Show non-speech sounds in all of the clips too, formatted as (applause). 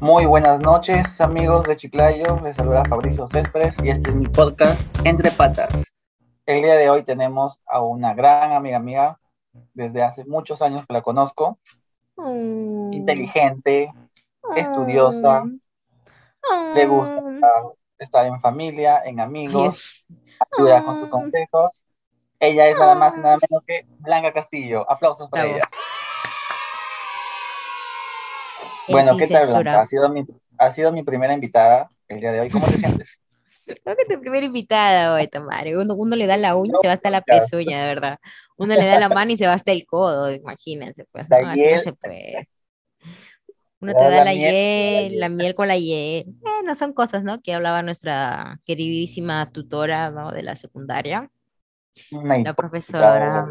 Muy buenas noches, amigos de Chiclayo. Les saluda Fabricio Céspedes y este es mi podcast Entre Patas. El día de hoy tenemos a una gran amiga mía, desde hace muchos años que la conozco. Mm. Inteligente, estudiosa, le gusta estar en familia, en amigos, ayuda con sus Mm. consejos. Ella es nada más y nada menos que Blanca Castillo. Aplausos para Bravo. ella. Bueno, ¿qué tal. Blanca? Ha sido, mi, ha sido mi primera invitada el día de hoy. ¿Cómo te (laughs) sientes? Creo que tu primera invitada hoy, Tamara. Uno, uno le da la uña y se va hasta la Claro. pezuña, de verdad. Uno le da la mano y se va hasta el codo, imagínense, pues. No, así no se puede. Uno te da la la miel con la hiel, la miel con la hiel. Bueno, son cosas, ¿no? Que hablaba nuestra queridísima tutora, ¿no? De la secundaria. La profesora,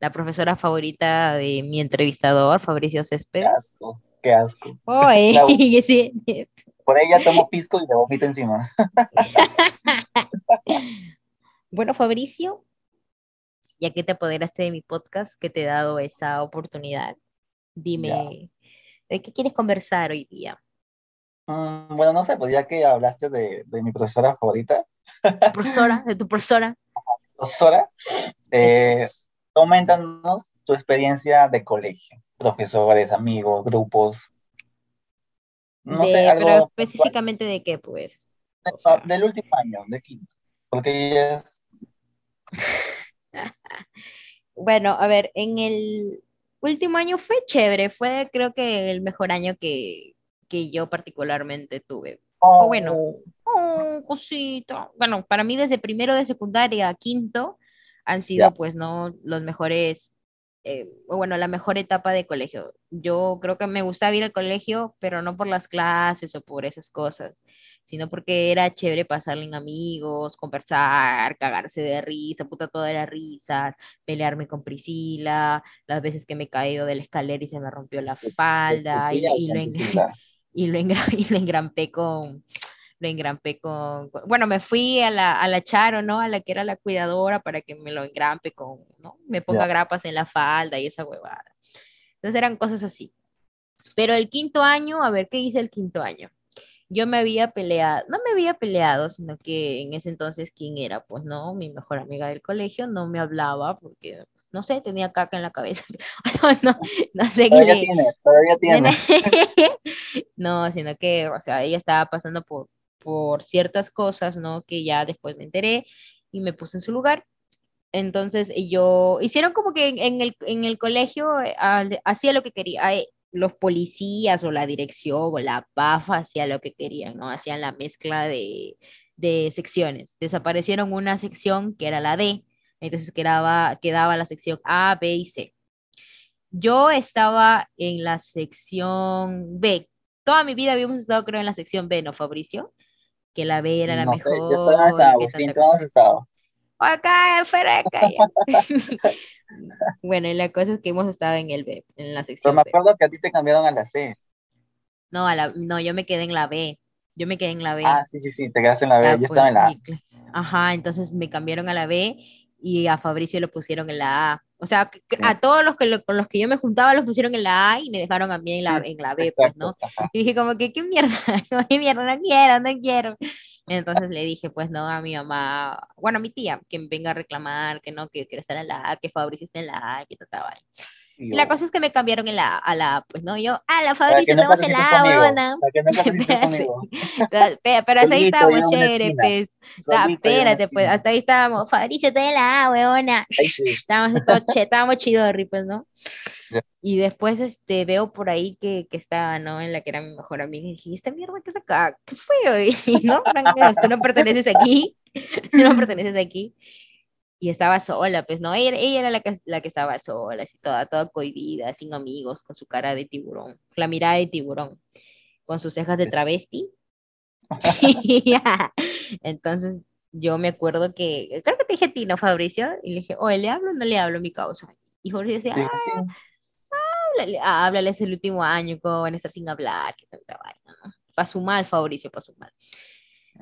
la profesora favorita de mi entrevistador, Fabricio Céspedes. Qué asco. (laughs) Por ella tomo pisco y le vomito encima. (laughs) Bueno, Fabricio, ya que te apoderaste de mi podcast, que te he dado esa oportunidad, dime, ¿de qué quieres conversar hoy día? Mm, bueno, no sé, pues ya que hablaste de, de mi profesora favorita, ¿Tu profesora? ¿De tu profesora? (laughs) profesora, eh, coméntanos tu experiencia de colegio, profesores, amigos, grupos. No De- sé, algo pero específicamente de qué, pues. O Ah, sea, del último año, de quinto, porque es (laughs) bueno, a ver, en el último año fue chévere, fue creo que el mejor año que, que yo particularmente tuve. O bueno, Oh, cosita. Bueno, para mí desde primero de secundaria a quinto han sido pues no los mejores, eh, bueno, la mejor etapa de colegio. Yo creo que me gustaba ir al colegio, pero no por las clases o por esas cosas, sino porque era chévere pasarle en amigos, conversar, cagarse de risa, puta toda era risas, pelearme con Priscila, las veces que me he caído de la escalera y se me rompió la falda y, y lo en- (laughs) y lo, engra- y lo engrampé con, lo engrampé con, con- bueno, me fui a la, a la Charo, ¿no? A la que era la cuidadora para que me lo engrampe con, ¿no? Me ponga Ya. grapas en la falda y esa huevada. Entonces eran cosas así. Pero el quinto año, a ver, ¿qué hice el quinto año? Yo me había peleado, no me había peleado, sino que en ese entonces, ¿quién era? Pues no, mi mejor amiga del colegio no me hablaba porque, no sé, tenía caca en la cabeza. (laughs) no, no, no sé qué Todavía le, tiene, todavía tiene. (laughs) no, sino que, o sea, ella estaba pasando por, por ciertas cosas, ¿no? Que ya después me enteré y me puse en su lugar. Entonces, yo, hicieron como que en, el, en el colegio eh, hacía lo que quería. Los policías o la dirección o la PAFA hacía lo que querían, ¿no? Hacían la mezcla de, de secciones. Desaparecieron una sección que era la D, entonces quedaba, quedaba la sección A, B y C. Yo estaba en la sección B. Toda mi vida habíamos estado, creo, en la sección B, ¿no, Fabricio? Que la B era la No sé, mejor. yo estaba en San Agustín, ¿cómo has estado? Acá, acá, ya. (laughs) bueno, y la cosa es que hemos estado en el B, en la Pero sección me B. acuerdo que a ti te cambiaron a la C. No, a la, no, yo me quedé en la B. Yo me quedé en la B. Ah, sí, sí, sí, te quedaste en la B, Ya, yo pues, estaba en la A. Ajá, entonces me cambiaron a la B y a Fabricio lo pusieron en la A. O sea, a todos los que lo- con los que yo me juntaba los pusieron en la A y me dejaron a mí en la, en la B, pues, ¿no? (laughs) Y dije como que, ¿qué mierda? (laughs) No, ¿Qué mierda? No quiero, no quiero. Entonces le dije, pues, no, a mi mamá, bueno, a mi tía, que venga a reclamar, que no, que yo quiero estar en la A, que Fabricio esté en la A, que trataba. Yo, la cosa es que me cambiaron en la, a la pues, ¿no? Yo, ah, la Fabricio, no estamos en la A, huevona. Pero hasta ahí estábamos chévere, pues. Espérate, pues, hasta ahí estábamos. Fabricio, estoy en la A, huevona. Ahí sí. Estábamos, estábamos chidorri, pues, ¿no? Y después este, veo por ahí que, que estaba, ¿no? En la que era mi mejor amiga. Y dije, ¿y esta mierda qué es acá? ¿Qué fue hoy? (laughs) ¿No? Franca, Tú no perteneces aquí. Tú (laughs) no perteneces aquí. Y estaba sola, pues, ¿no? Ella, ella era la que, la que estaba sola, así toda, toda cohibida, sin amigos, con su cara de tiburón, la mirada de tiburón, con sus cejas de travesti. (laughs) (laughs) Entonces, yo me acuerdo que, creo que te dije a ti, ¿no, Fabricio? Y le dije, oye, ¿le hablo o no le hablo mi causa? Y Jorge decía, Sí, sí. háblale, ah, háblale, es el último año, ¿cómo van a estar sin hablar? ¿Qué tanta vaina, no? Pasó mal, Fabricio, pasó mal.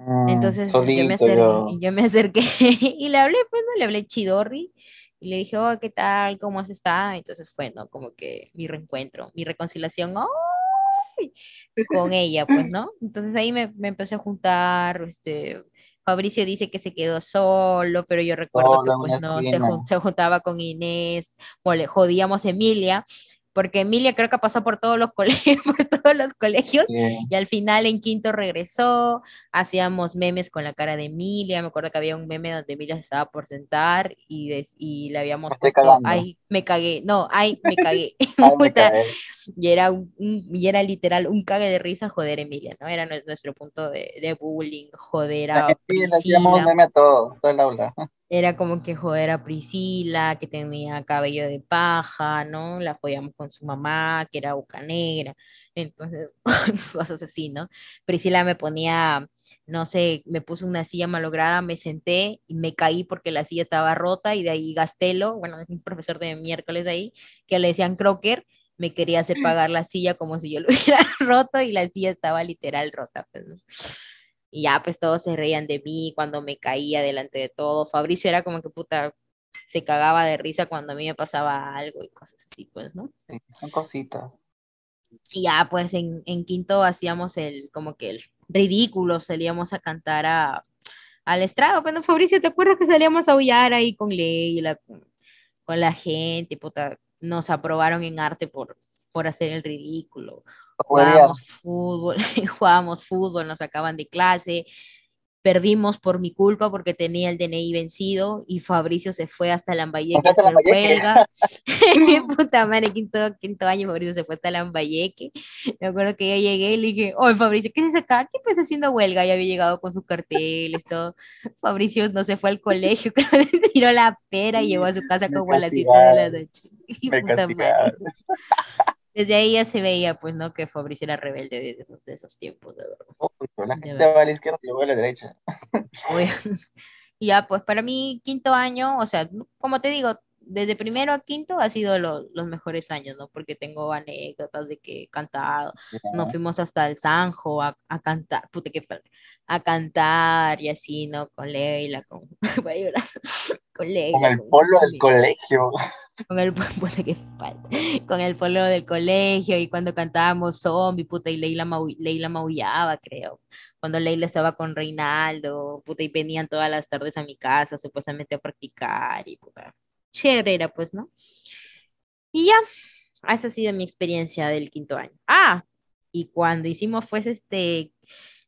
Mm, Entonces yo me solito, acerqué, yo. yo me acerqué (laughs) y le hablé, pues, ¿no? Le hablé chidorri y le dije, oh, ¿qué tal? ¿Cómo has estado? Entonces fue, ¿no? Como que mi reencuentro, mi reconciliación. ¡Oh! con ella, pues, ¿no? Entonces ahí me, me empecé a juntar, este, Fabricio dice que se quedó solo, pero yo recuerdo que pues no, se, se, juntaba con Inés, o le jodíamos a Emilia, porque Emilia creo que pasó (laughs) por todos los colegios, por todos los colegios, y al final en quinto regresó, hacíamos memes con la cara de Emilia, me acuerdo que había un meme donde Emilia se estaba por sentar y, y le habíamos puesto, ay, me cagué, no, ay, me cagué, (laughs) (laughs) y, era un, y era literal un cague de risa joder Emilia, ¿no? Era nuestro punto de, de bullying, joder a Sí, le hacíamos meme a todo, todo el aula era como que joder a Priscila, que tenía cabello de paja, ¿no? La jodíamos con su mamá, que era boca negra, entonces, (laughs) cosas así, ¿no? Priscila me ponía, no sé, me puso una silla malograda, me senté y me caí porque la silla estaba rota y de ahí Gastelo, bueno, un profesor de miércoles ahí, que le decían Crocker, me quería hacer (laughs) pagar la silla como si yo lo (laughs) hubiera roto y la silla estaba literal rota, pues, ¿no? Y ya pues todos se reían de mí cuando me caía delante de todo. Fabricio era como que puta, se cagaba de risa cuando a mí me pasaba algo y cosas así, pues, ¿no? Sí, son cositas. Y ya pues en, en quinto hacíamos el, como que el ridículo, salíamos a cantar a, al estrado. Bueno, Fabricio, ¿te acuerdas que salíamos a aullar ahí con Leila, con, con la gente? Puta, nos aprobaron en arte por, por hacer el ridículo jugábamos fútbol, (laughs) jugábamos fútbol, nos sacaban de clase, perdimos por mi culpa porque tenía el DNI vencido y Fabricio se fue hasta Lambayeque a hacer huelga. (laughs) (laughs) Puta madre, quinto, quinto año Fabricio se fue hasta Lambayeque. Me acuerdo que yo llegué y le dije, oye Fabricio, ¿qué es acá? ¿Qué estás haciendo huelga? Ya había llegado con sus carteles, todo. Fabricio no se fue al colegio, creo que tiró la pera y llegó a su casa como a las 7 de la noche. Puta madre desde ahí ya se veía, pues, ¿no? Que Fabricio era rebelde de esos, de esos tiempos, de verdad. Uy, la gente va a la izquierda y a la derecha. (laughs) y ya, pues, para mí, quinto año, o sea, como te digo, desde primero a quinto ha sido los mejores años, ¿no? Porque tengo anécdotas de que he cantado, nos fuimos hasta el Sanjo a, a cantar, puta que a cantar y así, ¿no? Con Leila, con, (laughs) con Leila. Con el polo del colegio. Con el, (laughs) con el polo del colegio y cuando cantábamos zombie, puta, y Leila, Leila maullaba, creo. Cuando Leila estaba con Reinaldo, puta, y venían todas las tardes a mi casa, supuestamente a practicar y puta. Chévere era, pues, ¿no? Y ya, esa ha sido mi experiencia del quinto año. Ah, y cuando hicimos, pues, este,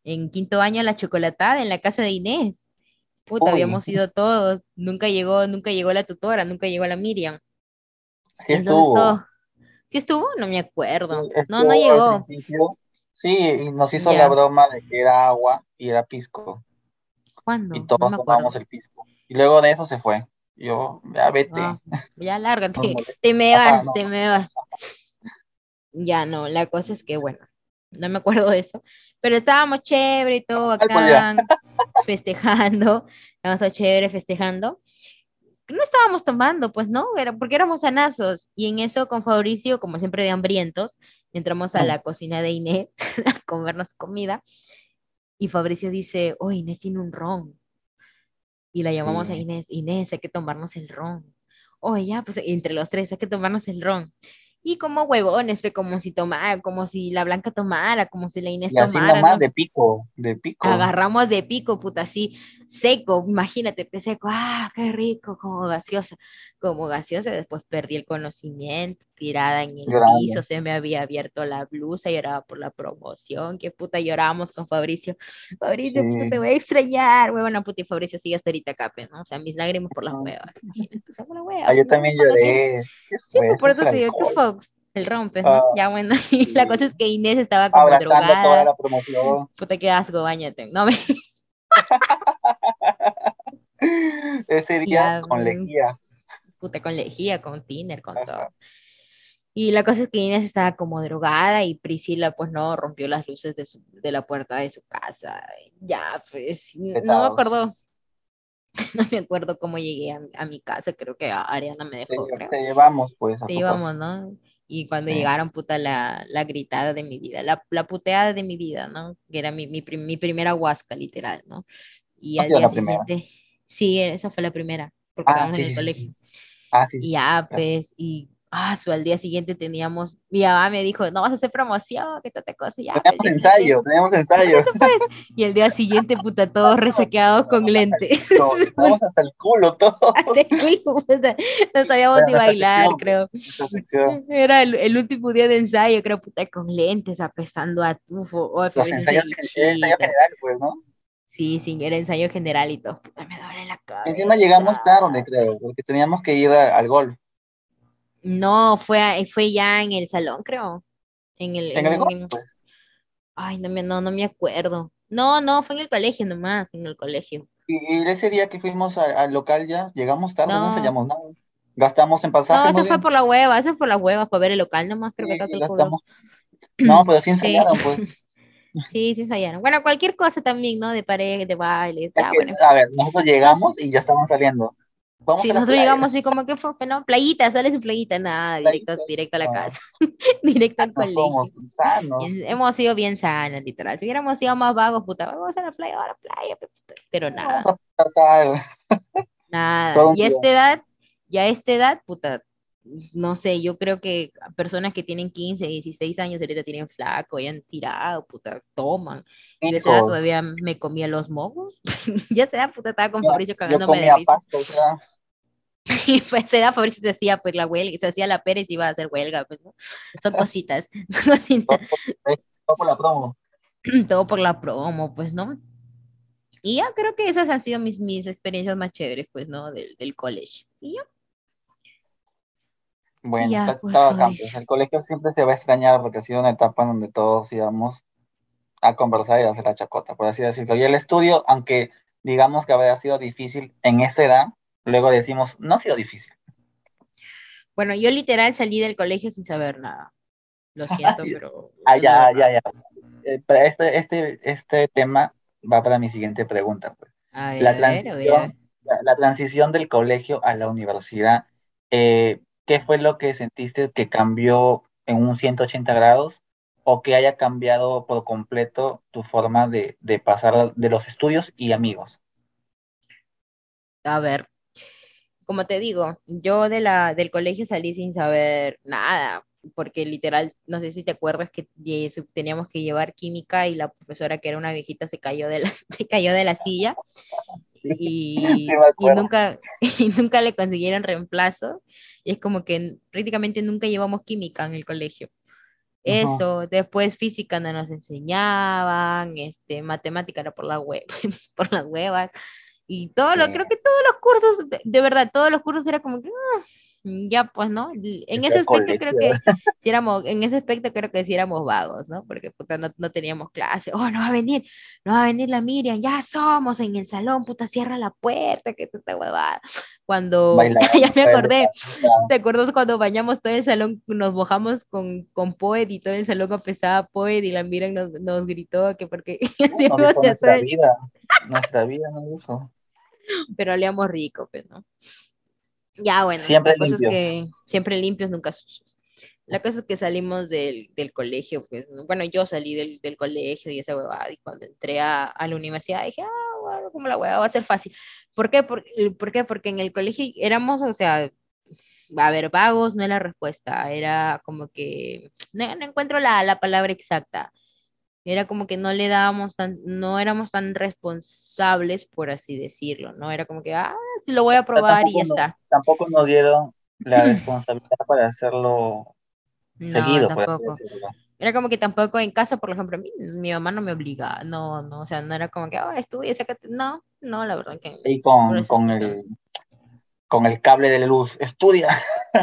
en quinto año la chocolatada en la casa de Inés. Puta, habíamos ido todos, nunca llegó, nunca llegó la tutora, nunca llegó la Miriam. Sí estuvo. ¿Sí estuvo? No me acuerdo. no, no llegó. Sí, y nos hizo la broma de que era agua y era pisco. ¿Cuándo? Y todos tomamos el pisco. Y luego de eso se fue. Yo, ya vete. Ya (laughs) lárgate. te me vas, te me vas. Ya no, la cosa es que, bueno, no me acuerdo de eso, pero estábamos chévere y todo acá, festejando, estábamos chévere festejando. No estábamos tomando, pues no, era porque éramos sanazos. Y en eso con Fabricio, como siempre de hambrientos, entramos a la cocina de Inés (laughs) a comernos comida. Y Fabricio dice, oh, Inés tiene un ron. Y la llamamos a Inés, Inés, hay que tomarnos el ron. Oh, ya, pues entre los tres hay que tomarnos el ron y como huevones, fue como si tomara, como si la Blanca tomara, como si la Inés y así tomara. Nomás de pico, de pico. Agarramos de pico, puta, así, seco, imagínate, seco, ah, qué rico, como gaseosa, como gaseosa, después perdí el conocimiento, tirada en el piso, se me había abierto la blusa, lloraba por la promoción, qué puta, llorábamos con Fabricio, Fabricio, te voy a extrañar, huevona, puta, y Fabricio sigue hasta ahorita acá, pues, ¿no? O sea, mis lágrimas por las huevas, imagínate, la hueva. Ah, yo también lloré. Sí, pues por eso te digo, ¿qué fue? el rompe, ¿no? Ah, ya bueno, (laughs) y la cosa es que Inés estaba como Abrazando drogada. toda la promoción. Puta, qué asco, bañate. No me... (laughs) Ese día con lejía. Puta, con lejía, con tiner, con todo. Y la cosa es que Inés estaba como drogada y Priscila pues no rompió las luces de, su, de la puerta de su casa. Ya, pues no me acuerdo. (laughs) No me acuerdo cómo llegué a, mi casa, creo que Ariana me dejó. Te, te llevamos pues. te llevamos, ¿no? Y cuando llegaron, puta, la, la, gritada de mi vida, la, la, puteada de mi vida, ¿no? Que era mi, mi, mi primera huasca, literal, ¿no? Y al día siguiente, sí, esa fue la primera, porque ah, estábamos sí, en el colegio. Ah, sí. Y ya, pues, y Ah, su al día siguiente teníamos, mi mamá me dijo, no vas a hacer promoción, que te cosa ya. Teníamos pues, ensayo, teníamos ensayo. Y el día siguiente, puta, todos resaqueados con lentes. Estábamos (laughs) hasta el culo todos. Hasta el culo, no sabíamos ni bailar, creo. Era el, el, último día de ensayo, creo, puta, con lentes, apestando a tufo. O Los ensayos, ensayo general, pues, ¿no? Sí, sí, era ensayo general y todo. Puta, me duele la cabeza. Encima llegamos tarde, creo, porque teníamos que ir al golf. No, fue, fue ya en el salón, creo. En el, ¿En el golf? en- Ay, no me, no, no me acuerdo. No, no, fue en el colegio nomás, en el colegio. Y, y ese día que fuimos al local ya, llegamos tarde, no, No. ensayamos nada. Gastamos en pasaje. No, eso fue bien. por la hueva, eso fue por la hueva, para ver el local nomás, creo que Sí, lo gastamos. No, pero sí (clears throat) ensayaron, pues. (laughs) Sí, sí ensayaron. Bueno, cualquier cosa también, ¿no? De pared, de baile. Ah, que, bueno. A ver, nosotros llegamos y ya estaban saliendo. Vamos Sí, a la nosotros playa. llegamos así como que fue, no, playita, sale su playita, nada, directo, Playita, directo a la no. casa, (laughs) directo al No colegio. somos sanos. Y hemos sido bien sanos, literal. Si hubiéramos sido más vagos, puta, vamos a la playa, a la playa, pero nada, (laughs) nada. todo Y a esta edad, ya a esta edad, puta, no sé, yo creo que personas que tienen 15, 16 años ahorita tienen flaco, ya han tirado, puta, toman. Yo a esa edad todavía me comía los mogos. (laughs) ya a esa edad, puta, estaba con Yo- Fabricio Yo cagándome de comía risa. o sea, (laughs) Y pues a esa edad Fabricio se hacía pues la huelga, se hacía la Pérez y iba a hacer huelga, pues, ¿no? Son cositas, (laughs) son cositas. todo por, todo por la promo. (clears throat) todo por la promo, pues, ¿no? Y ya creo que esas han sido mis, mis experiencias más chéveres, pues, ¿no? Del, del college. Y ya. Bueno, Ya, está, pues, pues. El colegio siempre se va a extrañar porque ha sido una etapa en donde todos íbamos a conversar y a hacer la chacota, por así decirlo. Y el estudio, aunque digamos que había sido difícil en esa edad, luego decimos, no ha sido difícil. Bueno, yo literal salí del colegio sin saber nada. Lo (laughs) siento, pero. Ah, ya, ya, ya. Eh, este, este, este tema va para mi siguiente pregunta, pues. A ver, La a ver, a ver, a ver. transición, la, la transición del colegio a la universidad, eh, ¿qué fue lo que sentiste que cambió en un 180 grados o que haya cambiado por completo tu forma de, de pasar de los estudios y amigos? A ver, como te digo, yo de la, del colegio salí sin saber nada, porque literal, no sé si te acuerdas que teníamos que llevar química y la profesora, que era una viejita, se cayó de la, (laughs) se cayó de la silla y, Sí, y nunca, (laughs) y nunca le consiguieron reemplazo. Y es como que prácticamente nunca llevamos química en el colegio. Eso, después física no nos enseñaban, este, matemática era por la web, (laughs) por las huevas. Y todo lo, Sí. creo que todos los cursos, de, de verdad, todos los cursos era como que, ah, ya pues, ¿no? En Ese aspecto creo que (laughs) si éramos, en ese aspecto creo que sí éramos vagos, ¿no? Porque puta, no, no teníamos clase. Oh, no va a venir, no va a venir la Miriam, ya somos en el salón, puta, cierra la puerta, que puta huevada. Cuando, (laughs) ya me acordé. ¿te acuerdas cuando bañamos todo el salón, nos mojamos con, con Poet y todo el salón apestaba a Poet y la Miriam nos, nos gritó que porque (laughs) nuestra vida, nuestra vida nos dijo. (laughs) pero olíamos rico, pues, ¿no? Ya, bueno, Siempre la cosa limpios. es que siempre limpios, nunca sucios. La cosa es que salimos del, del colegio, pues, ¿no? bueno, yo salí del, del colegio y esa huevada, y cuando entré a, a la universidad dije, ah, bueno, como la huevada va a ser fácil. ¿Por qué? Por, ¿Por qué? Porque en el colegio éramos, o sea, a ver, vagos no es la respuesta, era como que, no, no encuentro la, la palabra exacta. Era como que no le dábamos tan, no éramos tan responsables, por así decirlo, ¿no? Era como que, ah, sí lo voy a Pero probar y ya está. Tampoco nos dieron la (clears throat) responsabilidad para hacerlo No, seguido, por así tampoco. decirlo. Era como que tampoco en casa, por ejemplo, a mí, mi mamá no me obligaba, no, no, o sea, no era como que, ah, estudia, sácate, no, no, la verdad que, Y con, con el, con el cable de la luz, estudia.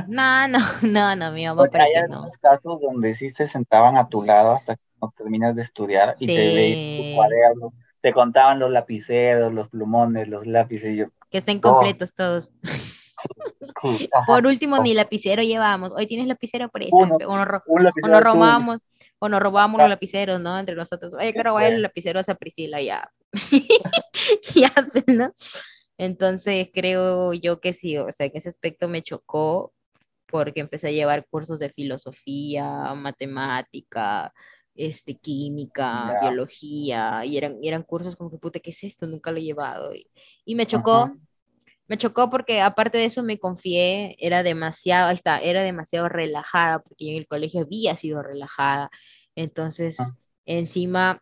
no, no, (laughs) no, no, mi mamá, Porque para hay que no. algunos casos donde sí se sentaban a tu lado hasta que no terminas de estudiar y te veían tus Sí. cuadernos, te contaban los lapiceros, los plumones, los lápices y yo, Que estén No. completos todos. (laughs) (laughs) ajá, Por último, Oh. ni lapicero llevábamos. Hoy tienes lapicero por uno, O nos, ro- un o lapicero nos azul. robábamos, o nos robábamos Ah. los lapiceros, ¿no? Entre nosotros. Oye, que robar el lapicero a Priscila, ya. (laughs) ya, ¿no? Entonces, creo yo que sí, o sea, en ese aspecto me chocó porque empecé a llevar cursos de filosofía, matemática, este, química, Ya. biología, y eran, y eran cursos como que, puta, ¿qué es esto? Nunca lo he llevado. Y, y me chocó, me chocó porque aparte de eso me confié, era demasiado, ahí está, era demasiado relajada, porque en el colegio había sido relajada. Entonces, Ah. encima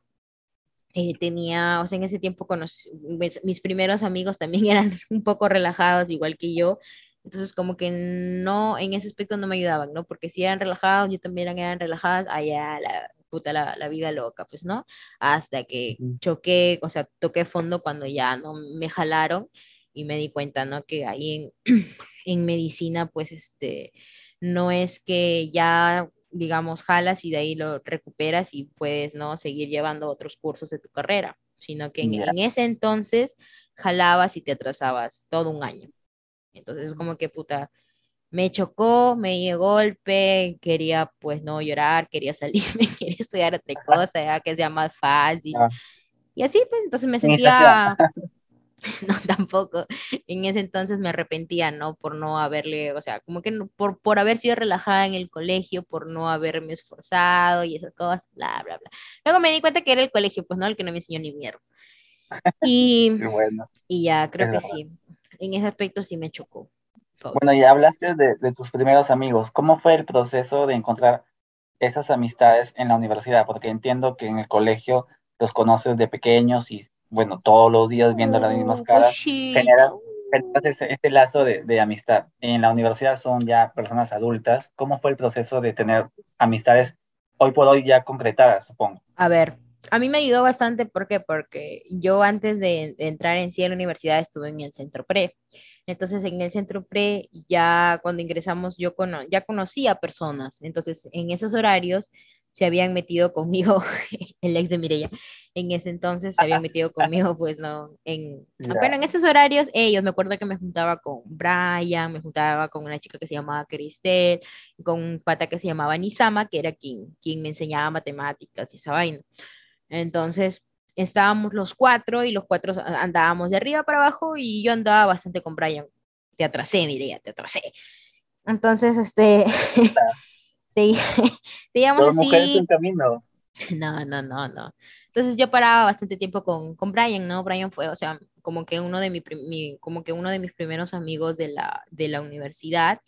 eh, tenía, o sea, en ese tiempo conocí, mis, mis primeros amigos también (laughs) eran un poco relajados, igual que yo. Entonces, como que no, en ese aspecto no me ayudaban, ¿no? Porque si eran relajados, yo también eran, eran relajadas, allá la puta la, la vida loca, pues, ¿no? Hasta que choqué, o sea, toqué fondo cuando ya no me jalaron y me di cuenta, ¿no? Que ahí en, (clears throat) en medicina, pues, este, no es que ya, digamos, jalas y de ahí lo recuperas y puedes, ¿no? Seguir llevando otros cursos de tu carrera, sino que en ese entonces jalabas y te atrasabas todo un año. Entonces, como que puta, me chocó, me dio golpe, quería pues no llorar, quería (laughs) salirme, quería estudiar otra cosa, ya que sea más fácil. Ah. Y así pues, entonces me sentía, (laughs) (laughs) no tampoco, en ese entonces me arrepentía, ¿no? Por no haberle, o sea, como que no- por, por haber sido relajada en el colegio, por no haberme esforzado y esas cosas, bla, bla, bla. Luego me di cuenta que era el colegio, pues no, el que no me enseñó ni mierda. Y, Y bueno, y ya, creo Es que verdad. sí, en ese aspecto sí me chocó. Bueno, ya hablaste de, de tus primeros amigos. ¿Cómo fue el proceso de encontrar esas amistades en la universidad? Porque entiendo que en el colegio los conoces de pequeños y, bueno, todos los días viendo las mismas Uh, caras, cosita, generas, generas ese, este lazo de, de amistad. En la universidad son ya personas adultas. ¿Cómo fue el proceso de tener amistades hoy por hoy ya concretadas, supongo? A ver, a mí me ayudó bastante, ¿por qué? Porque yo antes de, de entrar en sí a la universidad estuve en el centro pre. Entonces, en el centro pre, ya cuando ingresamos, yo cono ya conocía personas. Entonces, en esos horarios se habían metido conmigo, (laughs) el ex de Mireya, en ese entonces se habían metido conmigo, pues no, en, bueno, en esos horarios, ellos, me acuerdo que me juntaba con Brian, me juntaba con una chica que se llamaba Cristel, con un pata que se llamaba Nisama, que era quien, quien me enseñaba matemáticas y esa vaina. Entonces, estábamos los cuatro y los cuatro andábamos de arriba para abajo y yo andaba bastante con Brian. Te atrasé, Mireya, te atrasé. Entonces, este, (laughs) te, (laughs) mujeres así. en camino. No, no, no, no. Entonces yo paraba bastante tiempo con, con Brian, ¿no? Brian fue, o sea, como que uno de, mi, mi- como que uno de mis primeros amigos de la, de la universidad.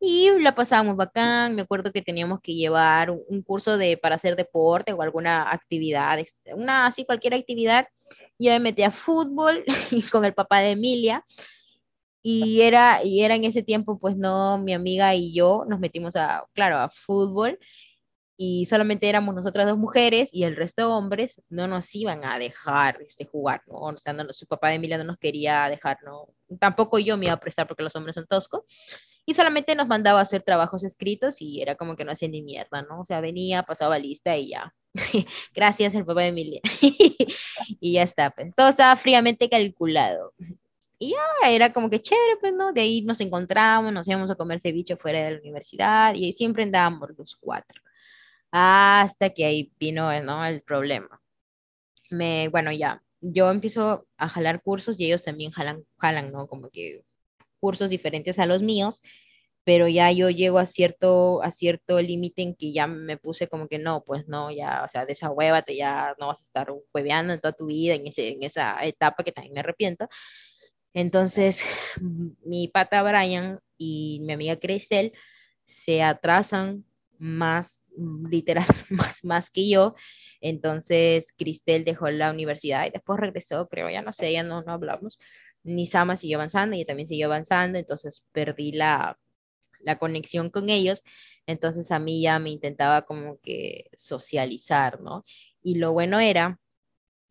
Y la pasábamos bacán. Me acuerdo que teníamos que llevar un, curso de, para hacer deporte o alguna actividad, una así, cualquier actividad. Yo me metí a fútbol (laughs) con el papá de Emilia. Y era, y era en ese tiempo, pues no, mi amiga y yo nos metimos a, claro, a fútbol y solamente éramos nosotras dos mujeres y el resto de hombres no nos iban a dejar este, jugar, ¿no? O sea, no, su papá de Emilia no nos quería dejar, ¿no? Tampoco yo me iba a prestar porque los hombres son toscos. Y solamente nos mandaba a hacer trabajos escritos y era como que no hacía ni mierda, ¿no? O sea, venía, pasaba lista y ya. (laughs) Gracias al papá de Emilia. (laughs) y ya está, pues. Todo estaba fríamente calculado. Y ya era como que chévere, pues, ¿no? De ahí nos encontramos, nos íbamos a comer ceviche fuera de la universidad y siempre andábamos los cuatro hasta que ahí vino, ¿no? El problema. Me, bueno, ya, yo empiezo a jalar cursos y ellos también jalan, jalan, ¿no? Como que cursos diferentes a los míos, pero ya yo llego a cierto, a cierto límite en que ya me puse como que no, pues no, ya, o sea, desahuévate, ya no vas a estar hueveando en toda tu vida en, ese, en esa etapa que también me arrepiento. Entonces, (sighs) mi pata Brian y mi amiga Cristel se atrasan más, literal, (laughs) más, más que yo. Entonces, Cristel dejó la universidad y después regresó, creo, ya no sé, ya no, no hablamos. Nisama siguió avanzando yo también siguió avanzando, entonces perdí la, la conexión con ellos. Entonces, a mí ya me intentaba como que socializar, ¿no? Y lo bueno era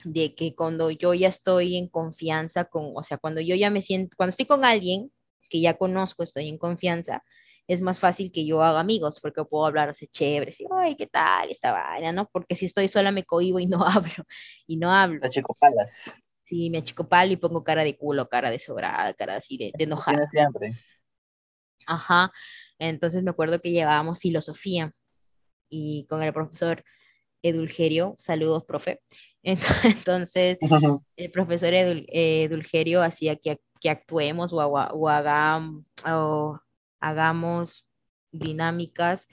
de que cuando yo ya estoy en confianza con, o sea, cuando yo ya me siento, cuando estoy con alguien que ya conozco, estoy en confianza, es más fácil que yo haga amigos, porque puedo hablar, o sea, chévere, sí, ay, ¿qué tal? Esta vaina, ¿no? Porque si estoy sola me cohibo y no (laughs) hablo, y no hablo. Sí, me achicopalo y pongo cara de culo, cara de sobrada, cara así de, de enojada. Siempre. Ajá. Entonces me acuerdo que llevábamos filosofía y con el profesor Edulgerio, saludos, profe. (laughs) Entonces, (laughs) el profesor Edul, eh, Edulgerio hacía que, que actuemos o, o, hagam, o, hagamos dinámicas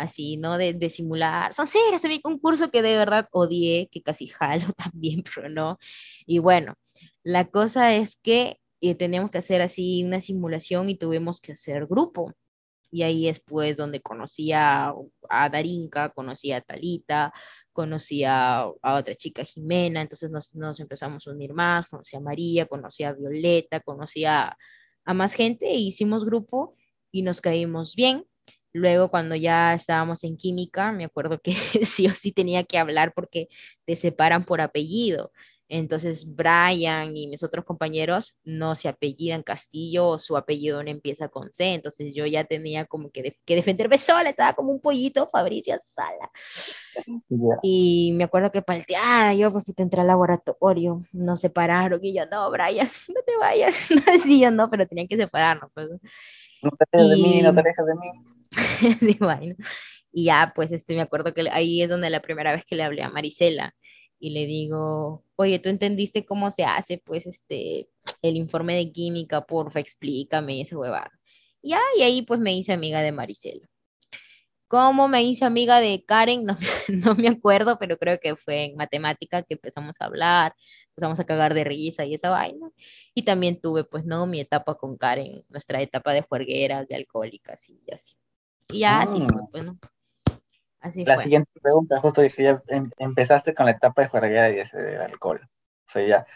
así, ¿no? De, de simular. Son serias, también un curso que de verdad odié, que casi (laughs) jalo también, pero no. Y bueno, la cosa es que y teníamos que hacer así una simulación y tuvimos que hacer grupo. Y ahí es pues donde conocí a, a Darinka, conocí a Talita, conocí a, otra chica, Jimena, entonces nos, nos, empezamos a unir más, conocí a María, conocí a Violeta, conocí a, a más gente e hicimos grupo y nos caímos bien. Luego, cuando ya estábamos en química, me acuerdo que (laughs) sí o sí tenía que hablar porque te separan por apellido. Entonces, Brian y mis otros compañeros no se apellidan Castillo su apellido no empieza con C. Entonces, yo ya tenía como que, que defenderme sola, estaba como un pollito, Fabricia Sala. Y me acuerdo que palteada, yo pues entré al laboratorio, nos separaron y yo, no, Brian, (laughs) no te vayas. (laughs) No decía, no, pero tenían que separarnos. Pues. No te alejes de mí, no te alejes de mí. (laughs) y ya, pues este, me acuerdo que ahí es donde la primera vez que le hablé a Marisela y le digo, oye, ¿tú entendiste cómo se hace, pues, este, el informe de química? Porfa, explícame ese huevado. Y, ahí, pues, me hice amiga de Maricela. ¿Cómo me hice amiga de Karen? (laughs) No, no me acuerdo, pero creo que fue en matemática que empezamos a hablar, empezamos a cagar de risa y esa vaina. Y también tuve, pues, ¿no? Mi etapa con Karen, nuestra etapa de juergueras, de alcohólicas y así. Y ya así fue, ah. pues, ¿no? La siguiente pregunta, justo dije, ya em, empezaste con la etapa de juerguera y ese del alcohol. O sea, ya.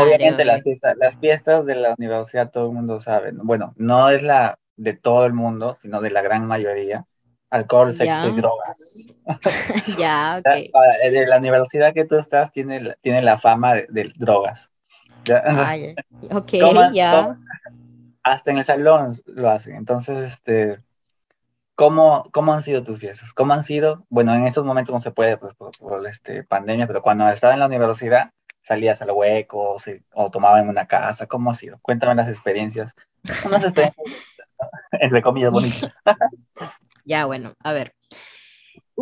obviamente las fiestas, las fiestas de la universidad todo el mundo sabe. Bueno, no es la de todo el mundo, sino de la gran mayoría. Alcohol, sexo y drogas. (laughs) ya, (laughs) ok. De la universidad que tú estás tiene, tiene la fama de, drogas. (laughs) ok, ya. hasta en el salón lo hacen. Entonces, este ¿Cómo, ¿Cómo han sido tus fiestas? ¿Cómo han sido? Bueno, en estos momentos no se puede pues, por, este, pandemia, pero cuando estaba en la universidad salías a los huecos o tomaba en una casa. ¿Cómo ha sido? Cuéntame las experiencias. Unas experiencias, (laughs) entre comillas, bonitas. ya, bueno, a ver.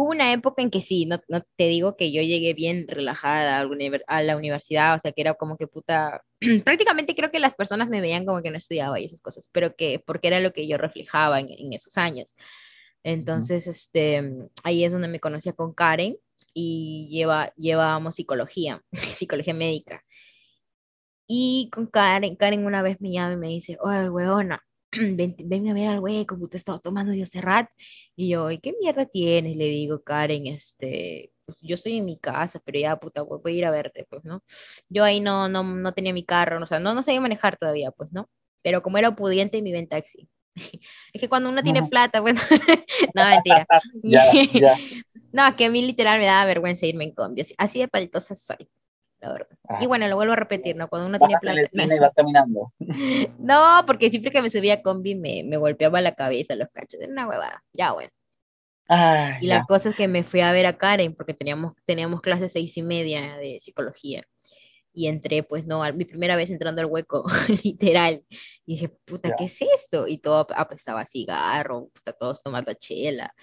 Hubo una época en que sí, no, no te digo que yo llegué bien relajada a la, universidad, o sea, que era como que puta, (clears throat) prácticamente creo que las personas me veían como que no estudiaba y esas cosas, pero que porque era lo que yo reflejaba en, en esos años. Entonces, este, ahí es donde me conocía con Karen y lleva, llevábamos psicología, (laughs) psicología médica. Y con Karen, Karen una vez me llama y me dice, oye, weona, (clears throat) ven, a ver al hueco, que te estaba tomando hace rato. Y yo, ¿y qué mierda tienes? Le digo, Karen, este, pues yo estoy en mi casa, pero ya, puta, voy a ir a verte, pues, ¿no? Yo ahí no, no, no tenía mi carro, o sea, no, no sabía manejar todavía, pues, ¿no? Pero como era pudiente, me iba en taxi. (laughs) es que cuando uno tiene plata, bueno, (laughs) no, mentira. (laughs) No, es que a mí literal me daba vergüenza irme en combi, así, de paltosa soy. Y bueno, lo vuelvo a repetir, ¿no? Cuando uno tiene plata. Y (laughs) vas caminando. no, porque siempre que me subía a combi me, me golpeaba la cabeza los cachos. Era una huevada. Ya, bueno. y la cosa es que me fui a ver a Karen porque teníamos, teníamos clases seis y media de psicología y entré, pues no, mi primera vez entrando al hueco, (laughs) literal, y dije, puta, ¿qué es esto? Y todo apestaba a cigarro, puta, todos tomando chela,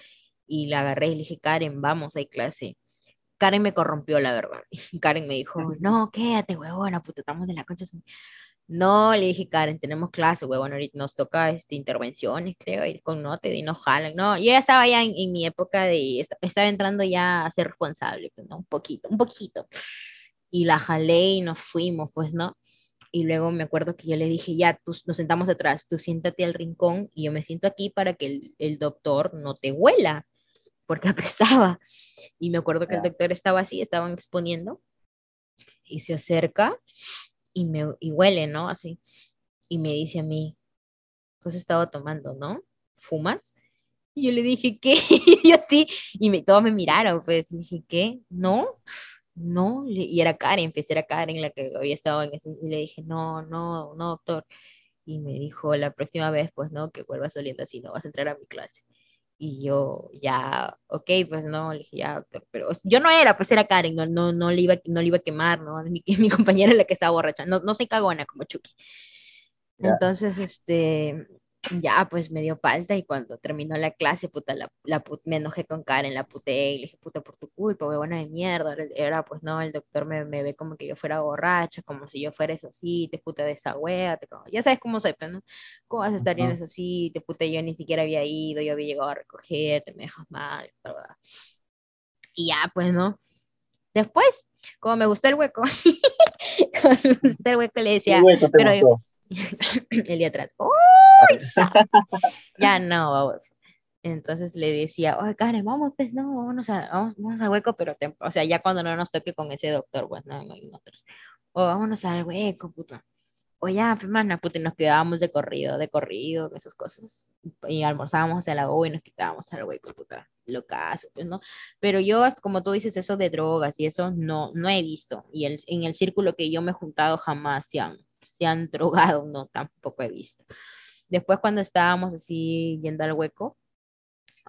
y la agarré y le dije, Karen, vamos, hay clase. Karen me corrompió, la verdad. (laughs) Karen me dijo, no, quédate, huevona, puta, estamos de la concha. No, le dije, Karen, tenemos clase, huevón, ahorita nos toca este, intervenciones, creo, ir con note y nos jalan. No, yo ya estaba ya en, en mi época de, estaba entrando ya a ser responsable, pues, ¿no? Un poquito, un poquito y la jalé y nos fuimos, pues, ¿no? Y luego me acuerdo que yo le dije, ya, tú, nos sentamos atrás, tú siéntate al rincón y yo me siento aquí para que el, el doctor no te huela, porque (laughs) apestaba. Y me acuerdo que el doctor estaba así, estaban exponiendo y se acerca y me y huele, ¿no? Así. Y me dice a mí, pues estaba tomando, ¿no? ¿Fumas? Y yo le dije, ¿qué? (laughs) y así, y me, todos me miraron, pues, y dije, ¿qué? ¿No? no, y era Karen, empecé era Karen la que había estado en ese, y le dije, no, no, no, doctor. Y me dijo, la próxima vez, pues no, que vuelvas oliendo así, no vas a entrar a mi clase. Y yo, ya, ok, pues no, le dije, ya, doctor, pero yo no era, pues era Karen, no, no, no, le, iba, no le iba a quemar, ¿no? (laughs) Mi, mi compañera es la que estaba borracha, no, no soy cagona como Chucky. Entonces, este, ya pues me dio falta y cuando terminó la clase, puta, la, la me enojé con Karen, la puté y le dije, puta, por tu culpa, buena de mierda. Era pues no, el doctor me, me, ve como que yo fuera borracha, como si yo fuera eso sí, te puta de esa wea, te, ya sabes cómo soy, pues, ¿no? ¿Cómo vas a estar en eso sí? Te puta, yo ni siquiera había ido, yo había llegado a recoger, te me dejas mal, Y ya, pues, ¿no? Después, como me gustó el hueco, (laughs) como me gustó el hueco, le decía, pero (laughs) el día atrás, ¡Uy! (laughs) ya no, vamos. Entonces le decía, oye, Karen, vamos, pues, no, vámonos, a, vamos, vamos al hueco, pero, o sea, ya cuando no nos toque con ese doctor, pues, no, no hay otros. O vámonos al hueco, puta. O ya, pues, mana, puta, y nos quedábamos de corrido, de corrido, esas cosas. Y almorzábamos a la U y nos quitábamos al hueco, puta. Lo caso, pues, ¿no? Pero yo, como tú dices, eso de drogas y eso no, no he visto. Y el, en el círculo que yo me he juntado jamás se han, se han (laughs) drogado, no, tampoco he visto. Después cuando estábamos así yendo al hueco,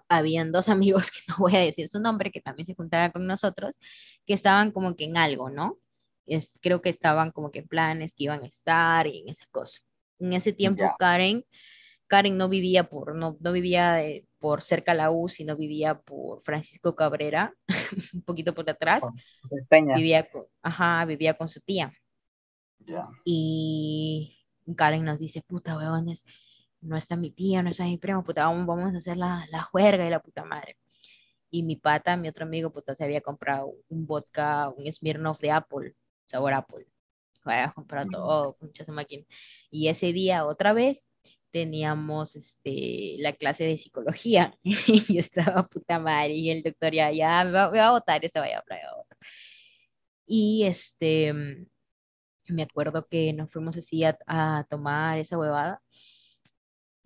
habían dos (laughs) amigos, que no voy a decir su nombre, que también se juntaban con nosotros, que estaban como que en algo, ¿no? Es, creo que estaban como que en planes que iban a estar y en esa cosa. En ese tiempo Karen, Karen no vivía por, no, no vivía por cerca a la U, sino vivía por Francisco Cabrera, (laughs) un poquito por detrás. vivía con, ajá, vivía con su tía. Y Karen nos dice, puta, weones, no está mi tía, no está mi primo, puta, vamos, a hacer la, la juerga y la puta madre. Y mi pata, mi otro amigo, puta, se había comprado un vodka, un Smirnoff de Apple, sabor Apple. Había comprado todo, muchas máquinas. Y ese día, otra vez, teníamos este, la clase de psicología (laughs) y yo estaba puta madre y el doctor ya, ya, me va, a votar, este vaya a votar. Y este, me acuerdo que nos fuimos así a, a tomar esa huevada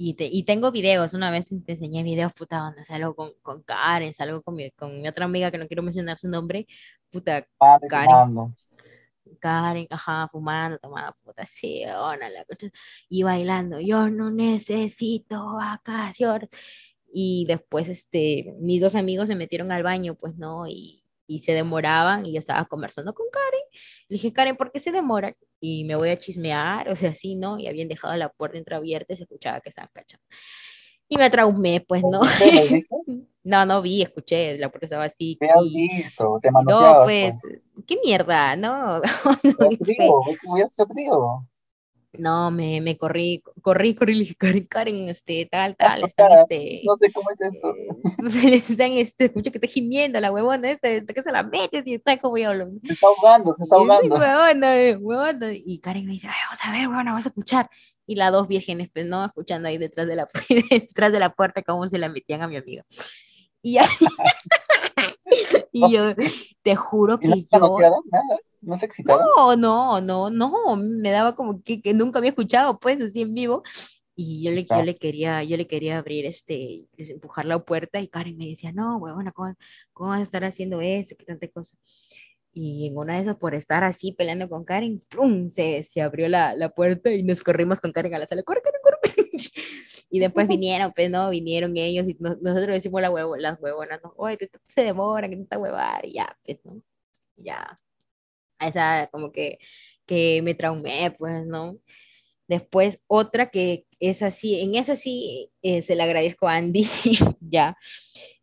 y, te, y tengo videos, una vez te, enseñé videos, puta, donde salgo con, con Karen, salgo con mi, con mi otra amiga que no quiero mencionar su nombre, puta, Karen. Karen, ajá, fumando, tomando puta, sí, ona, la y bailando, yo no necesito vacaciones. Y después, este, mis dos amigos se metieron al baño, pues, ¿no? Y, y se demoraban y yo estaba conversando con Karen. Le dije, Karen, ¿por qué se demora? Y me voy a chismear, o sea, así, ¿no? Y habían dejado la puerta entreabierta y se escuchaba que estaban cachando. Y me traumé, pues, ¿no? (laughs) no, no vi, escuché, la puerta estaba así. ¿Qué has visto? ¿Te No, pues, pues, qué mierda, ¿no? (laughs) Yo trío, no, me, me corrí, corrí, corrí, le dije, Karen, este, tal, tal, (laughs) están, este... No sé cómo es esto. Eh, (laughs) están, este, escucho que está gimiendo la huevona esta, que se la metes y está como yo. Se está ahogando, se está ahogando. Huevona, eh, huevona. Y Karen me dice, Ay, vamos a ver, huevona, vamos a escuchar. Y las dos vírgenes, pues, no, escuchando ahí detrás de la, (laughs) detrás de la puerta cómo se la metían a mi amiga. Y y yo, te juro que yo... No nada. ¿No se excitaron? No, no, no, no, me daba como que, que nunca había escuchado, pues, así en vivo. Y yo le, yo le quería, yo le quería abrir este, desempujar la puerta y Karen me decía, no, huevona, ¿cómo, ¿cómo vas a estar haciendo eso? ¿Qué tanta cosa? Y en una de esas, por estar así peleando con Karen, ¡pum! Se, se abrió la, la, puerta y nos corrimos con Karen a la sala, ¡corre, Karen, corre! (laughs) y después (laughs) vinieron, pues, ¿no? Vinieron ellos y nosotros decimos la huevo, las huevonas, ¿no? Oye, se demora, que está huevar, y ya, pues, ¿no? Ya, esa como que, que me traumé, pues, ¿no? Después otra que es así, en esa sí eh, se le agradezco a Andy, (laughs) ya.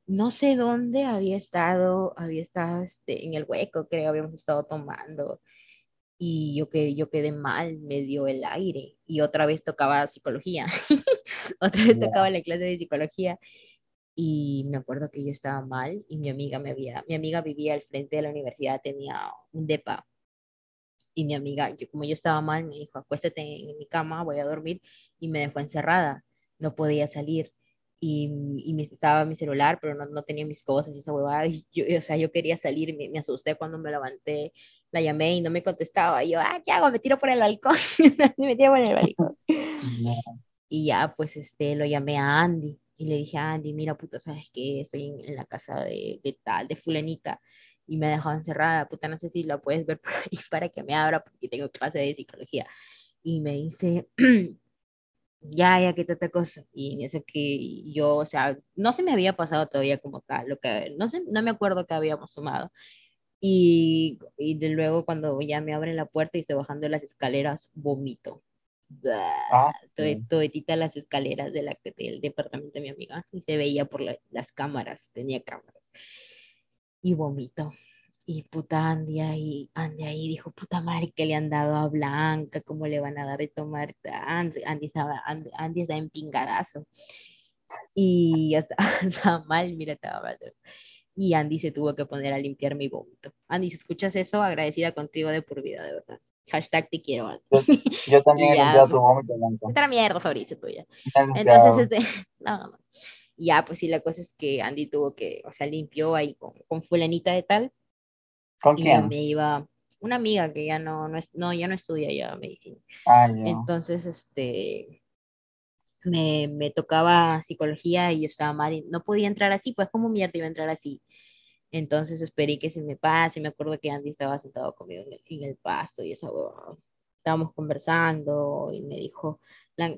No sé dónde había estado, había estado este, en el hueco, creo, habíamos estado tomando y yo quedé, yo quedé mal, me dio el aire y otra vez tocaba psicología, (laughs) otra vez tocaba la clase de psicología y me acuerdo que yo estaba mal y mi amiga me había, mi amiga vivía al frente de la universidad, tenía un depa y mi amiga, yo, como yo estaba mal, me dijo, acuéstate en mi cama, voy a dormir y me dejó encerrada, no podía salir y, y me, estaba mi celular, pero no, no, tenía mis cosas y esa huevada, y yo, o sea, yo quería salir, me, me, asusté cuando me levanté, la llamé y no me contestaba, y yo, ah, ¿qué hago? Me tiro por el balcón, (laughs) me tiro por el balcón. (laughs) Y ya, pues, este, lo llamé a Andy, y le dije Andy, mira, puta, ¿sabes qué? Estoy en, en la casa de, de, tal, de fulanita, y me dejó encerrada, puta, no sé si la puedes ver (laughs) por ahí para que me abra porque tengo clase de psicología. Y me dice, (clears throat) ya, ya, qué otra cosa. Y en eso que yo, o sea, no se me había pasado todavía como tal, lo que, no sé, no me acuerdo que habíamos sumado. Y, y de luego cuando ya me abren la puerta y estoy bajando las escaleras, vomito. Ah, (laughs) toditita las escaleras de la, del departamento de mi amiga y se veía por las cámaras, tenía cámaras y vomito. Y puta Andy ahí, Andy ahí dijo, puta madre, que le han dado a Blanca, ¿cómo le van a dar de tomar? Andy, Andy, estaba, Andy, está en pingadazo. Y (laughs) estaba, estaba mal, mira, estaba mal. Y Andy se tuvo que poner a limpiar mi vómito. Andy, si escuchas eso, agradecida contigo de por vida, de verdad. Hashtag te quiero, Andy. Yo, (laughs) también he Ya, limpiado pues, tu vómito blanco. Esta la mierda, Fabricio, tuya. Entonces, este, (laughs) no, no. Y ya, pues sí, la cosa es que Andy tuvo que, o sea, limpió ahí con, con fulanita de tal, ¿Con y quién? me iba, una amiga que ya no, no, es, no, ya no estudia ya medicina. Ah. Entonces, este, me, me tocaba psicología y yo estaba mal y no podía entrar así, pues como mierda iba a entrar así. Entonces esperé que se me pase, me acuerdo que Andy estaba sentado conmigo en el, en el pasto y esa huevada. Estábamos conversando y me dijo,